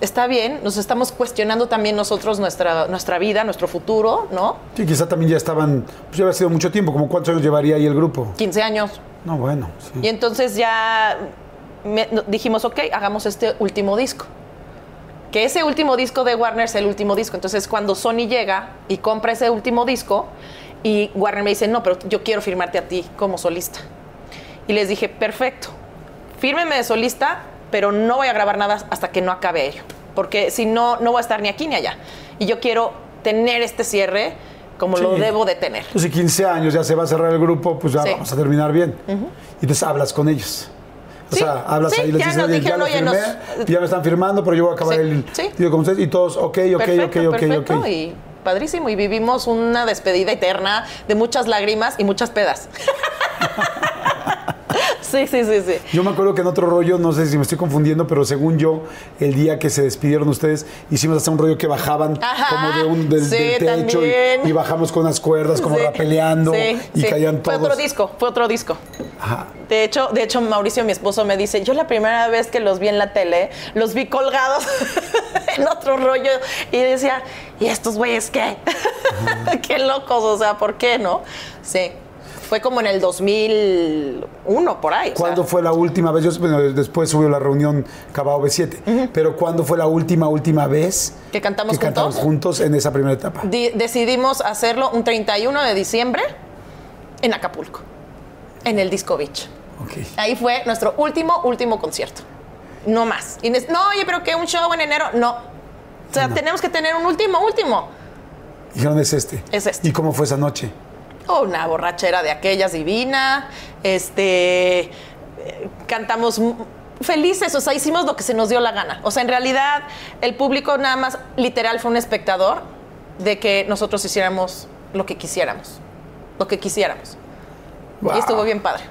Está bien, nos estamos cuestionando también nosotros nuestra, nuestra vida, nuestro futuro, ¿no? Sí, quizá también ya estaban, pues ya había sido mucho tiempo, como cuántos años llevaría ahí el grupo. 15 años. No, bueno, sí. Y entonces ya me- dijimos, ok, hagamos este último disco. Que ese último disco de Warner es el último disco. Entonces cuando Sony llega y compra ese último disco, y Warner me dice, no, pero yo quiero firmarte a ti como solista. Y les dije, perfecto, fírmeme de solista, pero no voy a grabar nada hasta que no acabe ello. Porque si no, no voy a estar ni aquí ni allá. Y yo quiero tener este cierre como lo debo de tener. Entonces, 15 años ya se va a cerrar el grupo, pues ya Sí. vamos a terminar bien. Y entonces hablas con ellos. O Sí, sea, hablas ahí, les ya dices, nos oye, ya lo firmé, nos- ya me están firmando, pero yo voy a acabar el sí. video con ustedes. Y todos, ok, ok, perfecto, ok, ok, perfecto, ok. Y padrísimo. Y vivimos una despedida eterna de muchas lágrimas y muchas pedas. sí, sí, sí, sí. Yo me acuerdo que en otro rollo, no sé si me estoy confundiendo, pero según yo, el día que se despidieron ustedes, hicimos hasta un rollo que bajaban Ajá, como de un del, sí, del techo y, bajamos con unas cuerdas, como Sí, rapeleando sí, y caían Fue todos. otro disco, fue otro disco. Ajá. De hecho, de hecho, Mauricio, mi esposo, me dice, yo la primera vez que los vi en la tele, los vi colgados en otro rollo y decía, ¿y estos güeyes qué? qué locos, o sea, ¿por qué no? Sí, fue como en el 2001, por ahí. o sea, ¿Cuándo fue la última vez? Yo, bueno, después hubo la reunión Cabao B7, pero ¿cuándo fue la última, última vez ¿Que cantamos que juntos? juntos en esa primera etapa? Di- decidimos hacerlo un 31 de diciembre en Acapulco, en el Disco Beach. Ahí fue nuestro último, último concierto. No más. Y no, oye, pero que un show en enero. No. O sea, tenemos que tener un último, último. Dijeron, es este. Es este. ¿Y cómo fue esa noche? Una borrachera de aquellas divina. Este. Cantamos felices, o sea, hicimos lo que se nos dio la gana. O sea, en realidad, el público nada más literal fue un espectador de que nosotros hiciéramos lo que quisiéramos. Lo que quisiéramos. Wow. Y estuvo bien padre.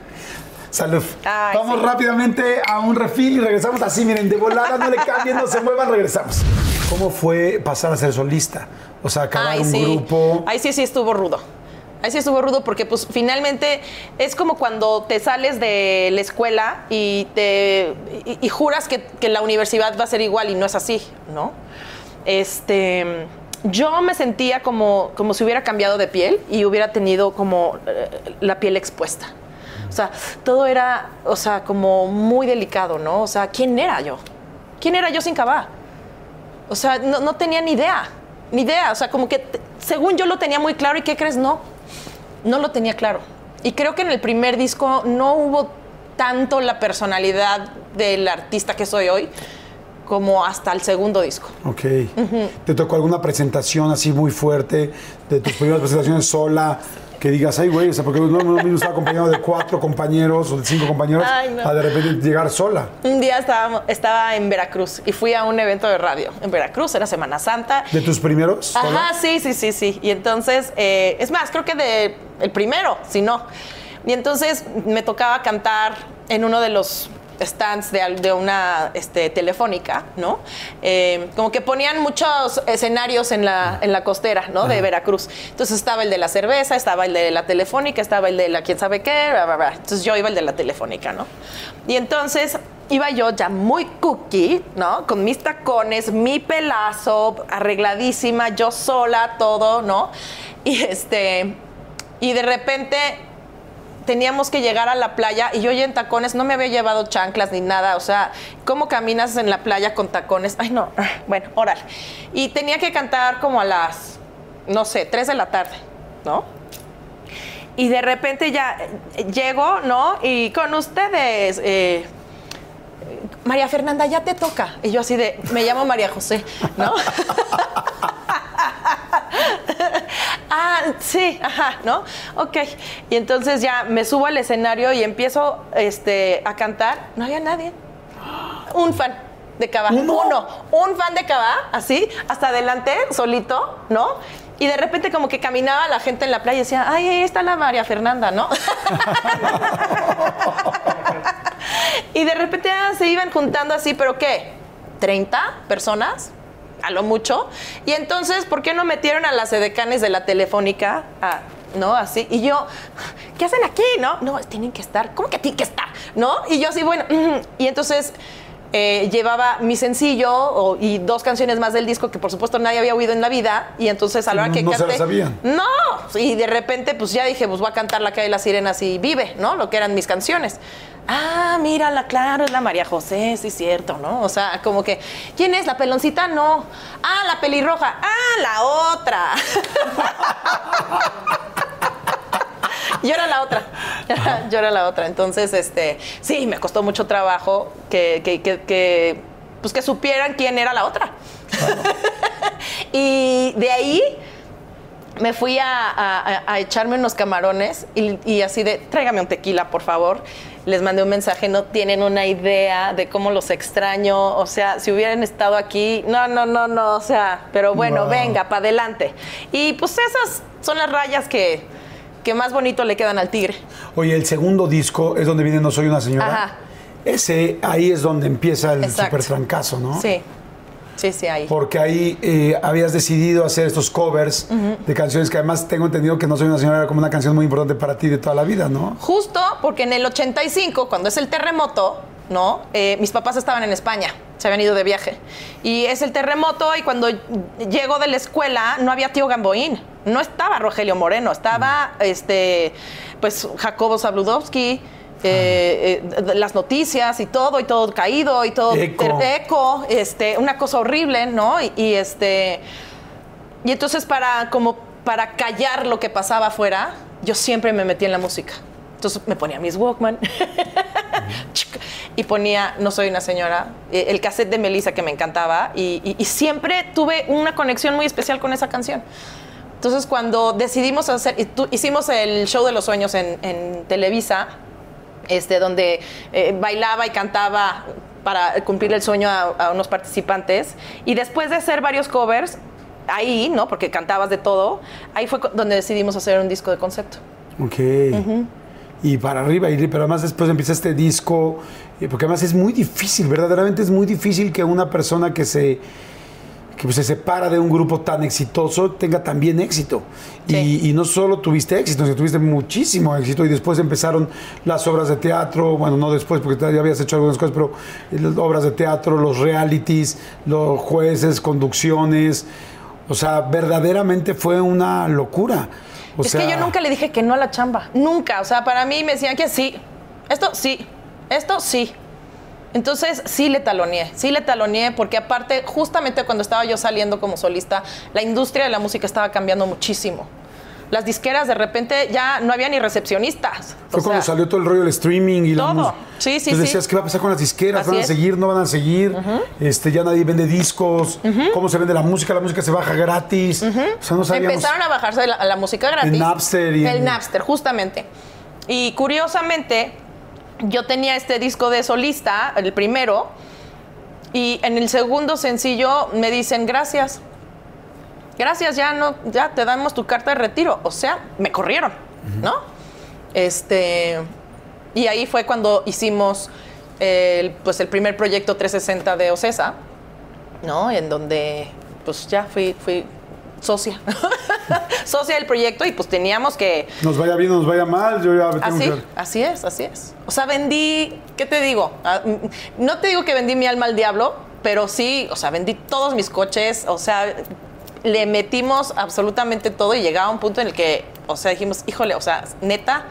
Salud. Ay, Vamos sí. rápidamente a un refil y regresamos así, miren, de volada, no le cambien, no se muevan, regresamos. ¿Cómo fue pasar a ser solista? O sea, acabar Ay, un sí. grupo. Ahí sí, sí estuvo rudo. Ahí sí estuvo rudo porque pues finalmente es como cuando te sales de la escuela y te y, juras que, que la universidad va a ser igual y no es así, ¿no? Este yo me sentía como, como si hubiera cambiado de piel y hubiera tenido como eh, la piel expuesta. O sea, todo era, o sea, como muy delicado, ¿no? O sea, ¿quién era yo? ¿Quién era yo sin Cabá? O sea, no, no tenía ni idea, ni idea. O sea, como que según yo lo tenía muy claro y ¿qué crees? No, no lo tenía claro. Y creo que en el primer disco no hubo tanto la personalidad del artista que soy hoy como hasta el segundo disco. Ok. ¿Te tocó alguna presentación así muy fuerte de tus primeras presentaciones sola? Que digas, ay, güey, o sea, porque no no mismo estar acompañado de cuatro compañeros o de cinco compañeros, Ay, no. a de repente llegar sola. Un día estaba, estaba en Veracruz y fui a un evento de radio en Veracruz, era Semana Santa. ¿De tus primeros? sola? Ajá, sí, sí, sí, sí. Y entonces, eh, es más, creo que de el primero, si no. Y entonces me tocaba cantar en uno de los stands de, una este, telefónica, ¿no? Eh, como que ponían muchos escenarios en la, en la costera, ¿no? De Veracruz. Entonces estaba el de la cerveza, estaba el de la telefónica, estaba el de la quién sabe qué, bla, bla, bla. Entonces yo iba el de la telefónica, ¿no? Y entonces iba yo ya muy cookie, ¿no? Con mis tacones, mi pelazo, arregladísima, yo sola, todo, ¿no? Y este, y de repente teníamos que llegar a la playa y yo ya en tacones no me había llevado chanclas ni nada, o sea, ¿cómo caminas en la playa con tacones? Ay, no, bueno, órale. Y tenía que cantar como a las no sé, 3 de la tarde, ¿no? Y de repente ya eh, llego, ¿no? Y con ustedes, eh, María Fernanda, ya te toca. Y yo así de, me llamo María José, ¿no? ah, sí, ajá, ¿no? Ok. Y entonces ya me subo al escenario y empiezo este, a cantar. No había nadie. Un fan de Cava. Uno. Un fan de Cava, así, hasta adelante, solito, ¿no? Y de repente como que caminaba la gente en la playa y decía, ay, ahí está la María Fernanda, ¿no? y de repente ah, se iban juntando así, pero ¿qué? ¿30 personas? A lo mucho. Y entonces, ¿por qué no metieron a las edecanes de la telefónica? Ah, ¿no? Así. Y yo, ¿qué hacen aquí? No, no, tienen que estar. ¿Cómo que tienen que estar? ¿No? Y yo así, bueno. Y entonces eh, llevaba mi sencillo o- y dos canciones más del disco que por supuesto nadie había oído en la vida. Y entonces a la hora No- que no se canté. la sabían. No. Y de repente, pues ya dije, pues voy a cantar La calle de las sirenas y vive, ¿no? Lo que eran mis canciones. Ah, mírala, claro, es la María José, sí, cierto, ¿no? O sea, como que, ¿quién es? ¿La peloncita? No. Ah, la pelirroja. Ah, la otra. Yo era la otra. Yo era la otra. Entonces, este, sí, me costó mucho trabajo que, que, que- que, pues que supieran quién era la otra. y de ahí me fui a, a- a echarme unos camarones y, y así de, tráigame un tequila, por favor. Les mandé un mensaje, no tienen una idea de cómo los extraño. O sea, si hubieran estado aquí, no, no, no, no, o sea, pero bueno, Wow. venga, para adelante. Y pues esas son las rayas que, que más bonito le quedan al tigre. Oye, el segundo disco es donde viene No Soy una Señora. Ajá. Ese, ahí es donde empieza el super trancazo, ¿no? Sí, sí, sí, ahí. Porque ahí eh, habías decidido hacer estos covers de canciones que además tengo entendido que No Soy una Señora era como una canción muy importante para ti de toda la vida, ¿no? Justo porque en el 85, cuando es el terremoto, ¿no? Eh, mis papás estaban en España, se habían ido de viaje. Y es el terremoto y cuando llego de la escuela no había tío Gamboín, no estaba Rogelio Moreno, estaba este, pues Jacobo Zabludowski. Eh, eh, las noticias y todo, y todo caído, y todo Eco. eco, este, una cosa horrible, ¿no? Y, y, este, y entonces para como para callar lo que pasaba afuera, yo siempre me metí en la música. Entonces me ponía mis Walkman y ponía No soy una señora, eh, el cassette de Melissa que me encantaba y, y- y siempre tuve una conexión muy especial con esa canción. Entonces cuando decidimos hacer, hicimos el show de los sueños en, en Televisa, este, donde eh, bailaba y cantaba para cumplir el sueño a, a unos participantes. Y después de hacer varios covers, ahí, ¿no? Porque cantabas de todo, ahí fue donde decidimos hacer un disco de concepto. Ok. Y para arriba, y, pero además después empieza este disco, eh, porque además es muy difícil, verdaderamente es muy difícil que una persona que se que pues, se separa de un grupo tan exitoso tenga también éxito. Y- Sí. Y, no solo tuviste éxito, sino tuviste muchísimo éxito. Y después empezaron las obras de teatro, bueno, no después, porque ya habías hecho algunas cosas, pero las obras de teatro, los realities, los jueces, conducciones. O sea, verdaderamente fue una locura. O es sea, que yo nunca le dije que no a la chamba, nunca. O sea, para mí me decían que sí, esto sí, esto sí. Entonces sí le taloneé, sí le taloneé, porque aparte, justamente cuando estaba yo saliendo como solista, la industria de la música estaba cambiando muchísimo. Las disqueras de repente ya no había ni recepcionistas. Fue O cuando sea, salió todo el rollo del streaming y la todo. música. Sí, sí, Entonces sí. decías, ¿qué va a pasar con las disqueras? Así ¿Van a seguir? ¿No van a seguir? este, ya nadie vende discos. ¿Cómo se vende la música? La música se baja gratis. O sea, no sabíamos. Empezaron a bajarse la, la música gratis. En Napster y El Napster, justamente. Y curiosamente, yo tenía este disco de solista, el primero, y en el segundo sencillo me dicen gracias. Gracias, ya no, ya te damos tu carta de retiro. O sea, me corrieron, ¿no? Este. Y ahí fue cuando hicimos el, pues el primer proyecto 360 de Ocesa, ¿no? En donde pues ya fui, fui socia. socia del proyecto y pues teníamos que. Nos vaya bien, nos vaya mal. Yo ya tengo Así, que- así es, así es. O sea, vendí, ¿qué te digo? Ah, mm, No te digo que vendí mi alma al diablo, pero sí, o sea, vendí todos mis coches, o sea, le metimos absolutamente todo y llegaba un punto en el que, o sea, dijimos, híjole, o sea, neta,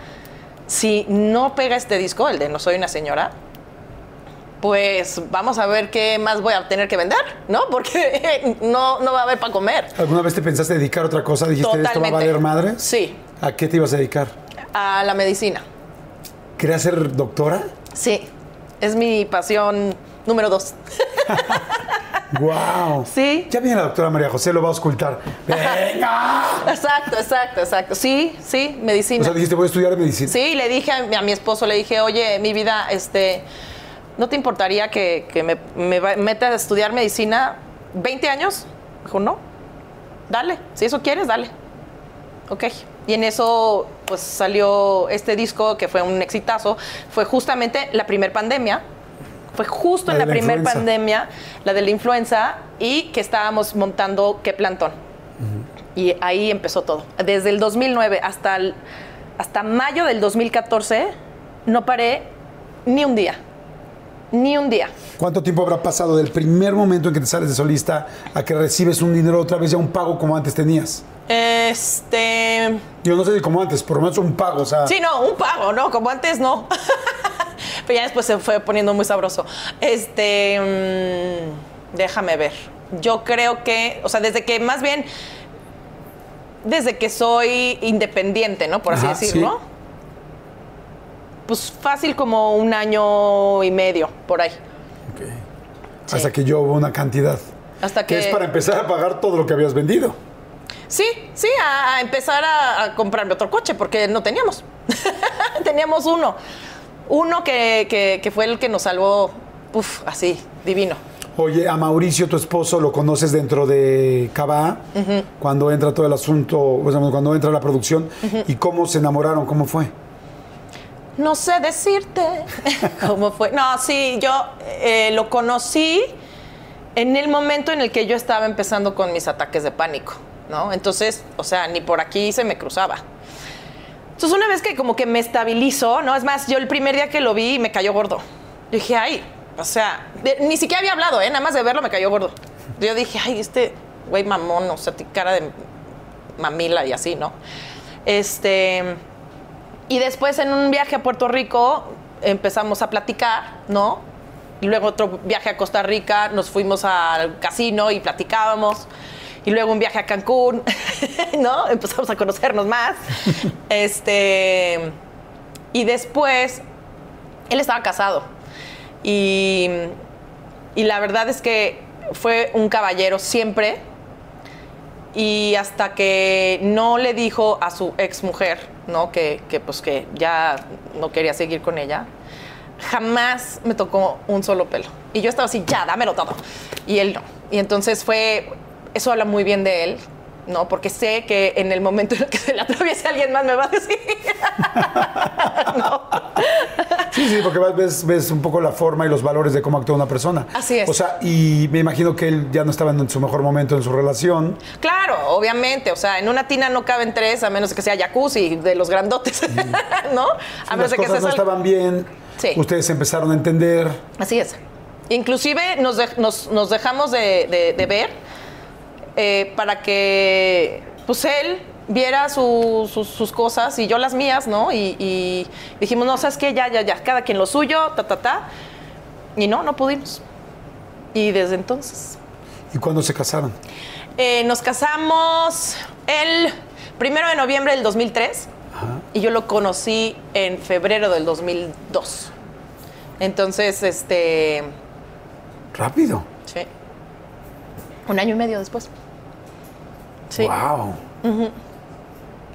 si no pega este disco, el de No Soy una Señora, pues vamos a ver qué más voy a tener que vender, ¿no? Porque no, no va a haber para comer. ¿Alguna vez te pensaste dedicar a otra cosa? ¿Dijiste esto va a Totalmente. valer madre? Sí. ¿A qué te ibas a dedicar? A la medicina. ¿Querías ser doctora? Sí. Es mi pasión número dos. ¡Wow! Sí. Ya viene la doctora María José, lo va a auscultar. ¡Venga! Exacto, exacto, exacto. Sí, sí, medicina. O sea, dijiste, voy a estudiar medicina. Sí, le dije a mi, a mi esposo, le dije, oye, mi vida, este, ¿no te importaría que, que me, me meta a estudiar medicina 20 años? Dijo, no, dale, si eso quieres, dale. Ok. Y en eso, pues salió este disco que fue un exitazo. Fue justamente la primer pandemia. Fue justo La en la, la primer influenza. pandemia, la de la influenza, y que estábamos montando qué plantón. Y ahí empezó todo. Desde el 2009 hasta, el- hasta mayo del 2014 no paré ni un día. Ni un día. ¿Cuánto tiempo habrá pasado del primer momento en que te sales de solista a que recibes un dinero otra vez ya un pago como antes tenías? Este. Yo no sé si como antes, por lo menos un pago, o sea. Sí, no, un pago, ¿no? Como antes no. Pero ya después se fue poniendo muy sabroso. Este. mm, déjame ver. Yo creo que. O sea, desde que más bien. Desde que soy independiente, ¿no? Por así Ajá, decirlo. sí. Pues fácil como un año y medio, por ahí. Hasta que yo hubo una cantidad. Hasta Que que. es para empezar a pagar todo lo que habías vendido. Sí, sí, a, a empezar a, a comprarme otro coche, porque no teníamos. teníamos uno. Uno que, que- que fue el que nos salvó, uf, así, divino. Oye, a Mauricio, tu esposo, lo conoces dentro de Cava, cuando entra todo el asunto, o sea, cuando entra la producción, y cómo se enamoraron, cómo fue. No sé decirte cómo fue. No, sí, yo eh, lo conocí en el momento en el que yo estaba empezando con mis ataques de pánico, ¿no? Entonces, o sea, ni por aquí se me cruzaba. Entonces, una vez que como que me estabilizó, ¿no? Es más, yo el primer día que lo vi me cayó gordo. Yo dije, ay, o sea, ni siquiera había hablado, ¿eh? Nada más de verlo me cayó gordo. Yo dije, ay, este güey mamón, o sea, cara de mamila y así, ¿no? Este. Y después en un viaje a Puerto Rico empezamos a platicar, ¿no? Y luego otro viaje a Costa Rica, nos fuimos al casino y platicábamos. Y luego un viaje a Cancún, ¿no? Empezamos a conocernos más. este. Y después, él estaba casado. Y, y la verdad es que fue un caballero siempre. Y hasta que no le dijo a su ex mujer, ¿no? Que, que, pues que ya no quería seguir con ella, jamás me tocó un solo pelo. Y yo estaba así, ya, dámelo todo. Y él no. Y entonces fue, eso habla muy bien de él, ¿no? Porque sé que en el momento en el que se le atraviese alguien más me va a decir. no. Sí, sí, porque ves, ves un poco la forma y los valores de cómo actúa una persona. Así es. O sea, y me imagino que él ya no estaba en su mejor momento en su relación. Claro, obviamente. O sea, en una tina no caben tres, a menos que sea jacuzzi de los grandotes, ¿no? A Las menos de que cosas no estaban bien. Sí. Ustedes empezaron a entender. Así es. Inclusive nos, de- nos- nos dejamos de, de- de ver eh, para que pues él viera su- sus- sus cosas y yo las mías, ¿no? Y, y dijimos, no, ¿sabes qué? Ya, ya, ya, cada quien lo suyo, ta, ta, ta. Y no, no pudimos. Y desde entonces. ¿Y cuándo se casaron? Eh, nos casamos el primero de noviembre del 2003 y yo lo conocí en febrero del 2002. Entonces, este, Rápido. sí, un año y medio después. Sí, Wow.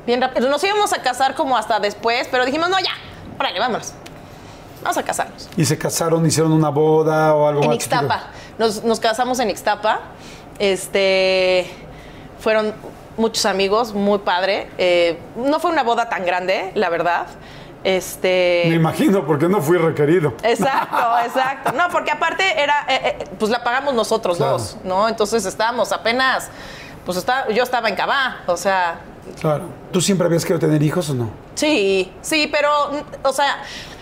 bien rápido. Nos íbamos a casar como hasta después, pero dijimos, no, ya, órale, vámonos. Vamos a casarnos. ¿Y se casaron, hicieron una boda o algo En más? Ixtapa. Nos, nos casamos en Ixtapa. Este, fueron muchos amigos, muy padre. Eh, no fue una boda tan grande, la verdad. Este, Me imagino, porque no fui requerido. Exacto, exacto. No, porque aparte era, eh, eh, pues la pagamos nosotros Claro. dos, ¿no? Entonces estábamos apenas, pues está, yo estaba en Cabá, o sea, Claro. ¿Tú siempre habías querido tener hijos o no? sí, sí, pero, o sea,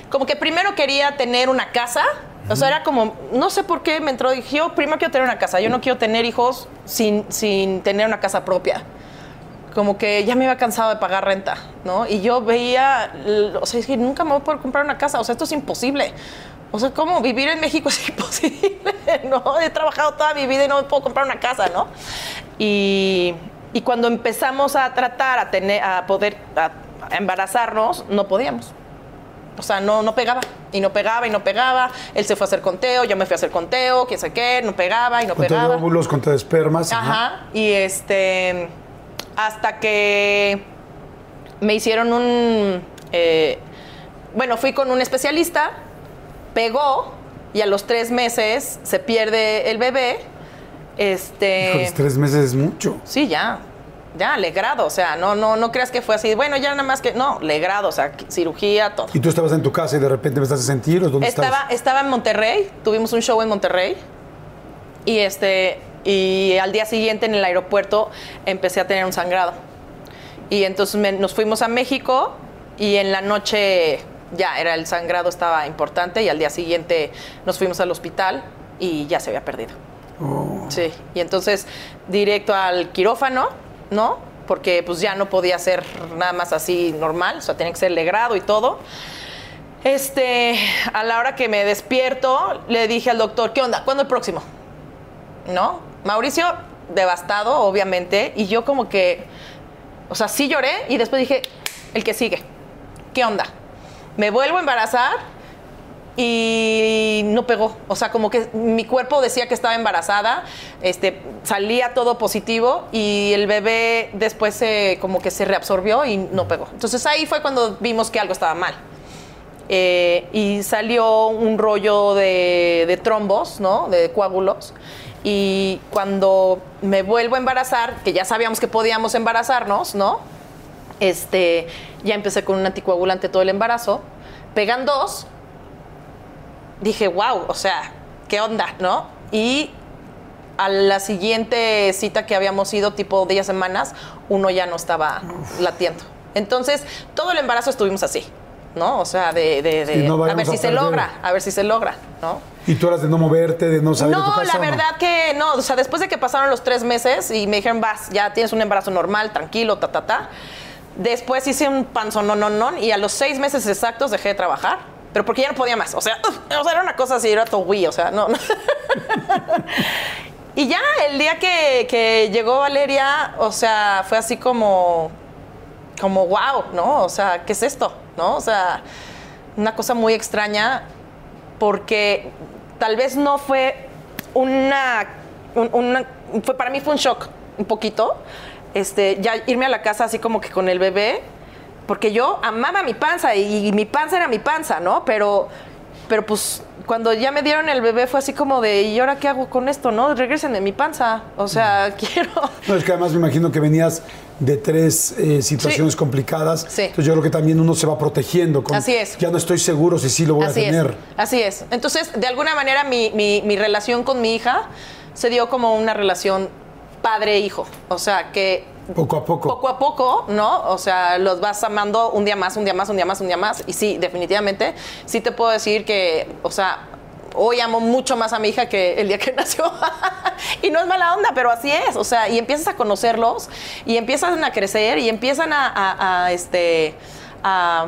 como que primero quería tener una casa, o sea, era como, no sé por qué me entró, dije, yo primero quiero tener una casa, yo no quiero tener hijos sin, sin tener una casa propia. Como que ya me había cansado de pagar renta, ¿no? Y yo veía, o sea, que nunca me voy a poder comprar una casa, o sea, esto es imposible. O sea, ¿cómo vivir en México es imposible? ¿No? He trabajado toda mi vida y no me puedo comprar una casa, ¿no? Y, y cuando empezamos a tratar, a, tener, a poder a- embarazarnos, no podíamos. O sea, no, no pegaba. Y no pegaba y no pegaba. Él se fue a hacer conteo, yo me fui a hacer conteo, quién sé qué, no pegaba y no Conteo de pegaba. óvulos, conteo de espermas. Ajá. Y este. Hasta que me hicieron un. eh, bueno, fui con un especialista, pegó, y a los tres meses se pierde el bebé. Este. Híjoles, tres meses es mucho. Sí, ya. Ya, legrado. O sea, no, no, no creas que fue así. Bueno, ya nada más que. No, legrado. O sea, cirugía, todo. ¿Y tú estabas en tu casa y de repente me estás a sentir? ¿O dónde Estaba, estabas? estaba en Monterrey, tuvimos un show en Monterrey y este y al día siguiente en el aeropuerto empecé a tener un sangrado. Y entonces me- nos fuimos a México y en la noche ya era el sangrado estaba importante y al día siguiente nos fuimos al hospital y ya se había perdido. Sí, y entonces directo al quirófano, ¿no? Porque pues ya no podía ser nada más así normal, o sea, tenía que ser legrado y todo. Este, a la hora que me despierto, le dije al doctor, ¿qué onda? ¿Cuándo el próximo? ¿No? Mauricio, devastado, obviamente, y yo como que, o sea, sí lloré y después dije, el que sigue, ¿qué onda? Me vuelvo a embarazar y no pegó. O sea, como que mi cuerpo decía que estaba embarazada, este, salía todo positivo y el bebé después se, como que se reabsorbió y no pegó. Entonces ahí fue cuando vimos que algo estaba mal. Eh, y salió un rollo de, de trombos, ¿no? De coágulos. Y cuando me vuelvo a embarazar, que ya sabíamos que podíamos embarazarnos, ¿no? Este, ya empecé con un anticoagulante todo el embarazo. Pegan dos. Dije, wow, o sea, ¿qué onda, no? Y a la siguiente cita que habíamos ido, tipo 10 semanas, uno ya no estaba latiendo. Entonces, todo el embarazo estuvimos así, ¿no? O sea, de, de- de- no a ver si a se logra, a ver si se logra, ¿no? Y tú eras de no moverte, de no salir de tu No, casa. la ¿o no? verdad que no. O sea, después de que pasaron los tres meses y me dijeron, vas, ya tienes un embarazo normal, tranquilo, ta, ta, ta. Después hice un no. Y a los seis meses exactos dejé de trabajar. Pero porque ya no podía más. O sea, o sea era una cosa así, era güey, O sea, no. y ya, el día que, llegó Valeria, o sea, fue así como, como wow, ¿no? O sea, ¿qué es esto? ¿No? O sea, una cosa muy extraña porque tal vez no fue una, un- una- fue para mí fue un shock un poquito este ya irme a la casa así como que con el bebé porque yo amaba mi panza y, y mi panza era mi panza no pero pero pues cuando ya me dieron el bebé fue así como de y ahora qué hago con esto no regresen de mi panza o sea quiero No, es que además me imagino que venías de tres eh, situaciones Sí. complicadas. Sí. Entonces yo creo que también uno se va protegiendo. Con, Así es. Ya no estoy seguro si sí lo voy Así a tener. es, así es. Entonces, de alguna manera, mi, mi- mi relación con mi hija se dio como una relación padre-hijo. O sea, que Poco a poco. poco a poco, ¿no? O sea, los vas amando un día más, un día más, un día más, un día más. Y sí, definitivamente, sí te puedo decir que, o sea, hoy amo mucho más a mi hija que el día que nació. y no es mala onda, pero así es. O sea, y empiezas a conocerlos y empiezan a crecer y empiezan a, a- a, este, a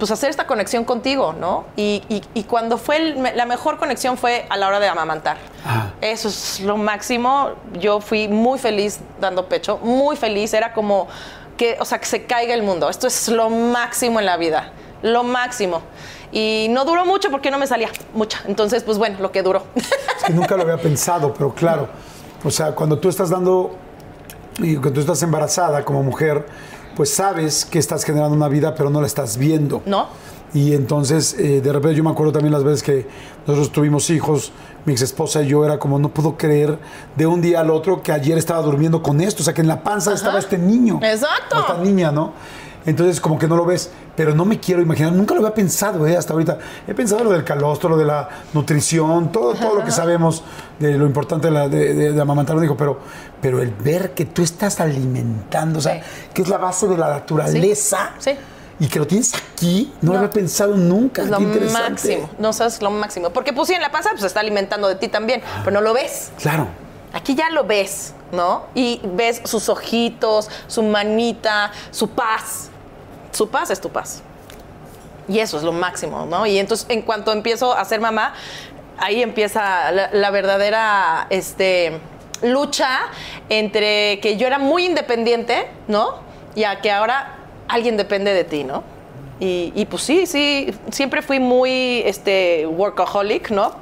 pues hacer esta conexión contigo, ¿no? Y, y- y cuando fue el- la mejor conexión fue a la hora de amamantar. Ajá. Eso es lo máximo. Yo fui muy feliz dando pecho, muy feliz. Era como que, o sea, que se caiga el mundo. Esto es lo máximo en la vida, lo máximo. Y no duró mucho porque no me salía mucha. Entonces, pues bueno, lo que duró. Es que nunca lo había pensado, pero claro. O sea, cuando tú estás dando y cuando tú estás embarazada como mujer, pues sabes que estás generando una vida, pero no la estás viendo. ¿No? Y entonces, eh, de repente, yo me acuerdo también las veces que nosotros tuvimos hijos, mi ex esposa y yo, era como, no puedo creer de un día al otro que ayer estaba durmiendo con esto, o sea, que en la panza estaba este niño. Exacto. o Esta niña, ¿no? Entonces, como que no lo ves, pero no me quiero imaginar, nunca lo había pensado, ¿eh? Hasta ahorita. He pensado lo del calostro, lo de la nutrición, todo, todo lo que sabemos de lo importante de, la- de- de- de amamantar un hijo, pero, pero el ver que tú estás alimentando, o sea, Sí. que es la base de la naturaleza. Sí. Y que lo tienes aquí, no, lo había pensado nunca. Es lo máximo. No sabes lo máximo. Porque pues sí, en la panza pues se está alimentando de ti también, pero no lo ves. Claro. Aquí ya lo ves, ¿no? Y ves sus ojitos, su manita, su paz. Su paz es tu paz. Y eso es lo máximo, ¿no? Y entonces, en cuanto empiezo a ser mamá, ahí empieza la, verdadera este, lucha entre que yo era muy independiente, ¿no? Y a que ahora alguien depende de ti, ¿no? Y, y pues sí, sí, siempre fui muy este, workaholic, ¿no?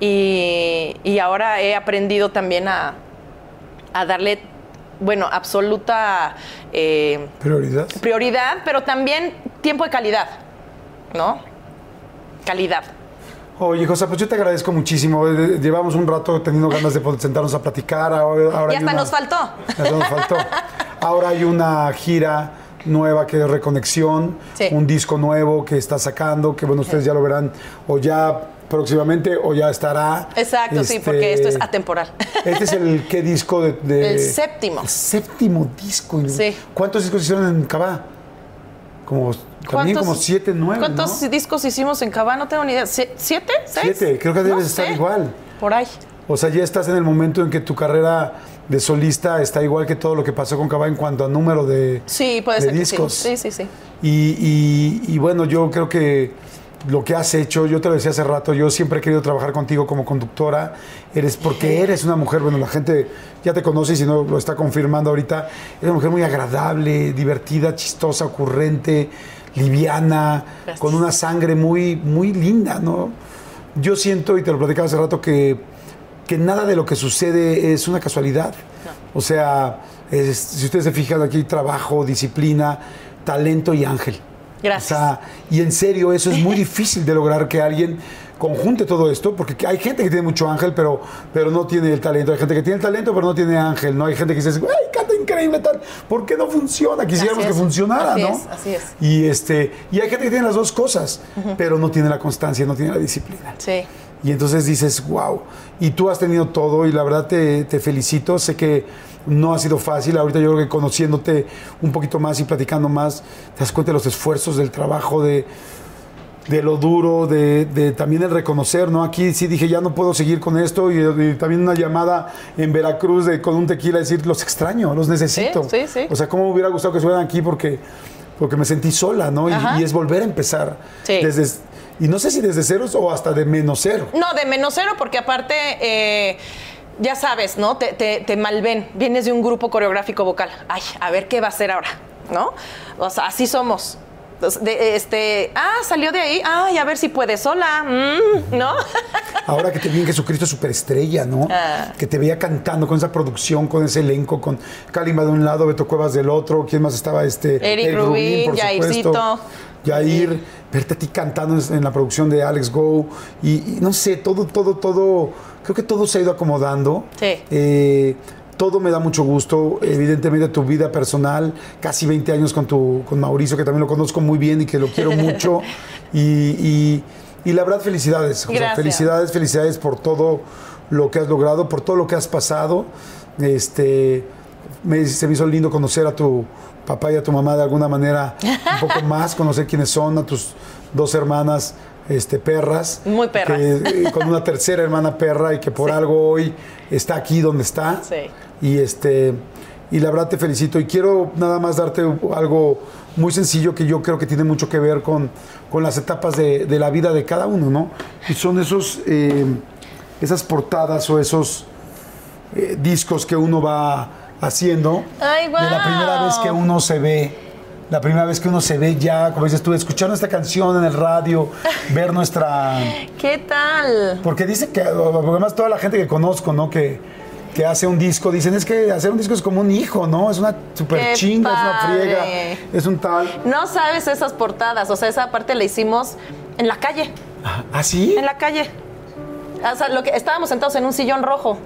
Y, y ahora he aprendido también a, a darle, bueno, absoluta eh, Prioridad. prioridad, pero también tiempo de calidad, ¿no? Calidad. Oye, José, pues yo te agradezco muchísimo. Eh, Llevamos un rato teniendo ganas de sentarnos a platicar. Ahora, ahora Y hasta una- nos faltó. Hasta nos faltó. Ahora hay una gira nueva que es Reconexión, Sí. un disco nuevo que está sacando, que bueno, ustedes ya lo verán o ya próximamente o ya estará. Exacto, sí, Este, porque esto es atemporal. Este es el qué disco de, de- El séptimo. El séptimo disco. Sí. ¿Cuántos discos hicieron en Cabá? Como también como siete, nueve. ¿Cuántos ¿no? discos hicimos en Cava? No tengo ni idea. ¿Sie- ¿Siete? ¿Seis? Siete, creo que No debes estar sé. igual. Por ahí. O sea, ya estás en el momento en que tu carrera de solista está igual que todo lo que pasó con Cabá en cuanto a número de, Sí, puede de ser que discos. sí. Sí, sí, sí. Y, y- y bueno, yo creo que lo que has hecho, yo te lo decía hace rato, yo siempre he querido trabajar contigo como conductora, eres porque eres una mujer, bueno, la gente ya te conoce y si no lo está confirmando ahorita, eres una mujer muy agradable, divertida, chistosa, ocurrente, liviana, Gracias. con una sangre muy, muy linda, ¿no? Yo siento, y te lo platicaba hace rato, que, que nada de lo que sucede es una casualidad. O sea, es- si ustedes se fijan aquí, trabajo, disciplina, talento y ángel. Gracias. O sea, y en serio, eso es muy difícil de lograr que alguien conjunte todo esto, porque hay gente que tiene mucho ángel, pero, pero no tiene el talento. Hay gente que tiene el talento, pero no tiene ángel. No hay gente que dice, ¡ay, canta increíble tal! ¿Por qué no funciona? Quisiéramos que funcionara, Así ¿no? es, así es. Y, este, y hay gente que tiene las dos cosas, pero no tiene la constancia, no tiene la disciplina. Sí. Y entonces dices, wow. Y tú has tenido todo y la verdad te, te felicito. Sé que no ha sido fácil. Ahorita yo creo que conociéndote un poquito más y platicando más, te das cuenta de los esfuerzos, del trabajo, de, de lo duro, de, de también el reconocer, ¿no? Aquí sí dije, ya no puedo seguir con esto. Y, y también una llamada en Veracruz de, con un tequila, decir, los extraño, los necesito. Sí, sí, sí. O sea, ¿cómo me hubiera gustado que estuvieran aquí? Porque, porque me sentí sola, ¿no? Y, es volver a empezar. Sí. Desde, y no sé si desde ceros o hasta de menos cero. No, de menos cero, porque aparte, eh, ya sabes, ¿no? Te, te, te malven. Vienes de un grupo coreográfico vocal. Ay, a ver qué va a hacer ahora, ¿no? O sea, así somos. De- este, ah, salió de ahí, ay, a ver si puede sola, mm, ¿no? Ahora que te vi en Jesucristo superestrella, ¿no? Ah. Que te veía cantando con esa producción, con ese elenco, con Kalimba de un lado, Beto Cuevas del otro, ¿quién más estaba? Este, Eric Rubin, Jaircito. Jair, verte a ti cantando en, en la producción de Alex Go. Y, y no sé, todo, todo, todo, creo que todo se ha ido acomodando. Sí. Eh, todo me da mucho gusto, evidentemente tu vida personal, casi 20 años con, tu, con Mauricio, que también lo conozco muy bien y que lo quiero mucho. Y, y- y la verdad, felicidades. Gracias. felicidades, felicidades por todo lo que has logrado, por todo lo que has pasado. Este, me- se me hizo lindo conocer a tu papá y a tu mamá de alguna manera un poco más, conocer quiénes son, a tus dos hermanas este, perras. Muy perras. que, eh, con una tercera hermana perra y que por Sí. algo hoy está aquí donde está. Sí. Y este y la verdad te felicito y quiero nada más darte algo muy sencillo que yo creo que tiene mucho que ver con, con las etapas de, de la vida de cada uno, ¿no? Y son esos eh, esas portadas o esos eh, discos que uno va haciendo Ay, de la primera vez que uno se ve la primera vez que uno se ve ya, como dices tú, escuchando esta canción en el radio, ver nuestra, ¿Qué tal? porque dice que, además toda la gente que conozco, ¿no? Que, que hace un disco, dicen, es que hacer un disco es como un hijo, ¿no? Es una super chinga, es una friega, es un tal. No sabes esas portadas, o sea, esa parte la hicimos en la calle, ¿Ah, sí? en la calle. O sea, lo que estábamos sentados en un sillón rojo.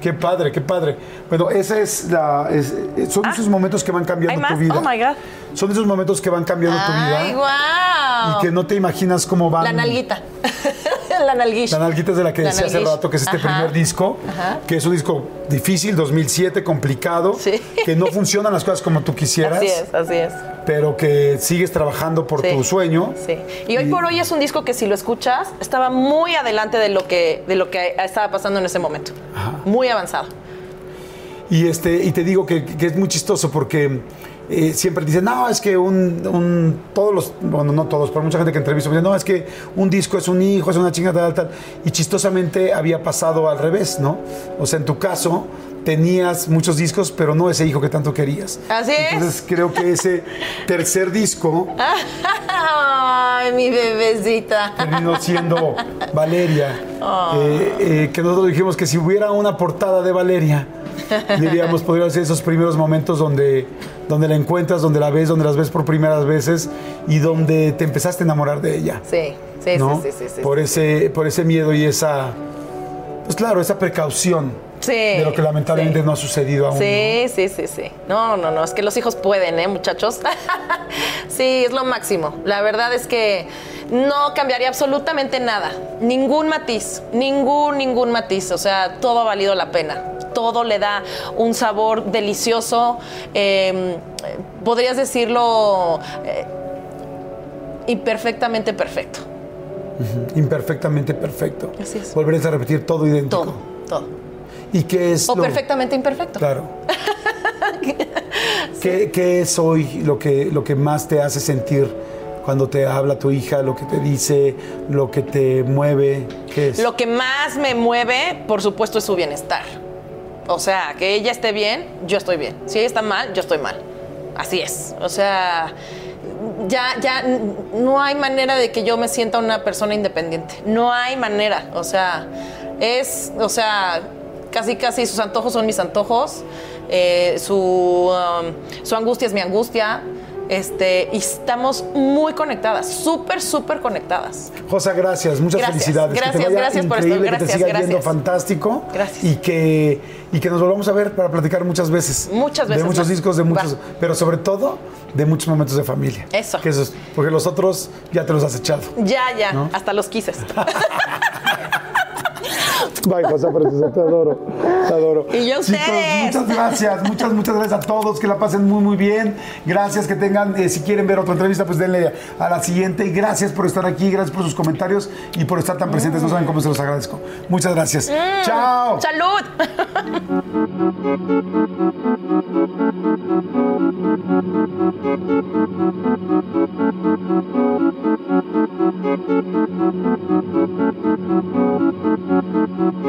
Qué padre, qué padre. Bueno, esa es la. es- son esos momentos que van cambiando tu vida. Oh my God. Son esos momentos que van cambiando tu vida. Ay, wow. Y que no te imaginas cómo van. La nalguita. la nalguilla. La nalguita es de la que La decía hace rato, que es este Ajá. primer disco, Ajá. que es un disco difícil, 2007, complicado, Sí. que no funcionan las cosas como tú quisieras, Así es, así es. pero que sigues trabajando por Sí. tu sueño. Sí. Y hoy por hoy es un disco que si lo escuchas, estaba muy adelante de lo que, de lo que estaba pasando en ese momento. Muy avanzado. Y, este, y te digo que, que es muy chistoso porque eh, siempre dicen, no, es que un, un- todos los, bueno, no todos, pero mucha gente que entrevisto me dice, no, es que un disco es un hijo, es una chingada, tal, tal. Y chistosamente había pasado al revés, ¿no? O sea, en tu caso, tenías muchos discos, pero no ese hijo que tanto querías. Así es. Entonces creo que ese tercer disco Ay, mi bebecita. terminó siendo Valeria. Eh, eh, que nosotros dijimos que si hubiera una portada de Valeria, diríamos, podría ser esos primeros momentos donde, donde la encuentras, donde la ves, donde las ves por primeras veces y donde te empezaste a enamorar de ella. Sí, sí, ¿no? sí, sí, sí. Por ese, por ese miedo y esa, pues claro, esa precaución Sí, de lo que lamentablemente sí. no ha sucedido aún. Sí, sí, sí, sí. No, no, no, es que los hijos pueden, ¿eh, muchachos? sí, es lo máximo. La verdad es que no cambiaría absolutamente nada. Ningún matiz, ningún, ningún matiz. O sea, todo ha valido la pena. Todo le da un sabor delicioso. eh, podrías decirlo eh, imperfectamente perfecto. ¿no? Imperfectamente perfecto. Así es. Volverías a repetir todo idéntico. Todo, todo. ¿Y qué es O lo- perfectamente imperfecto. Claro. ¿Qué, qué es hoy lo que, lo que más te hace sentir cuando te habla tu hija, lo que te dice, lo que te mueve? ¿Qué es? Lo que más me mueve, por supuesto, es su bienestar. O sea, que ella esté bien, yo estoy bien. Si ella está mal, yo estoy mal. Así es. O sea, ya, ya no hay manera de que yo me sienta una persona independiente. No hay manera. O sea, es, o sea, casi, casi sus antojos son mis antojos. eh, su, um, su angustia es mi angustia. Este, y estamos muy conectadas, súper, súper conectadas. Josa, gracias, muchas Gracias, felicidades. que te gracias, vaya gracias por esto, increíble, que te gracias, siga gracias. yendo fantástico. Gracias. Y que, y que nos volvamos a ver para platicar muchas veces. Muchas veces De muchos más. discos, de muchos, Va. pero sobre todo de muchos momentos de familia. Eso. Que es- porque los otros ya te los has echado. Ya, ya, ¿No? hasta los quises. Bye, José Preciosa, te adoro. Te adoro. Y yo Chicos, ustedes. muchas gracias, muchas, muchas gracias a todos, que la pasen muy, muy bien. Gracias, que tengan, eh, si quieren ver otra entrevista, pues denle a la siguiente. Y gracias por estar aquí, gracias por sus comentarios y por estar tan presentes. No saben cómo se los agradezco. Muchas gracias. Chao. ¡Salud!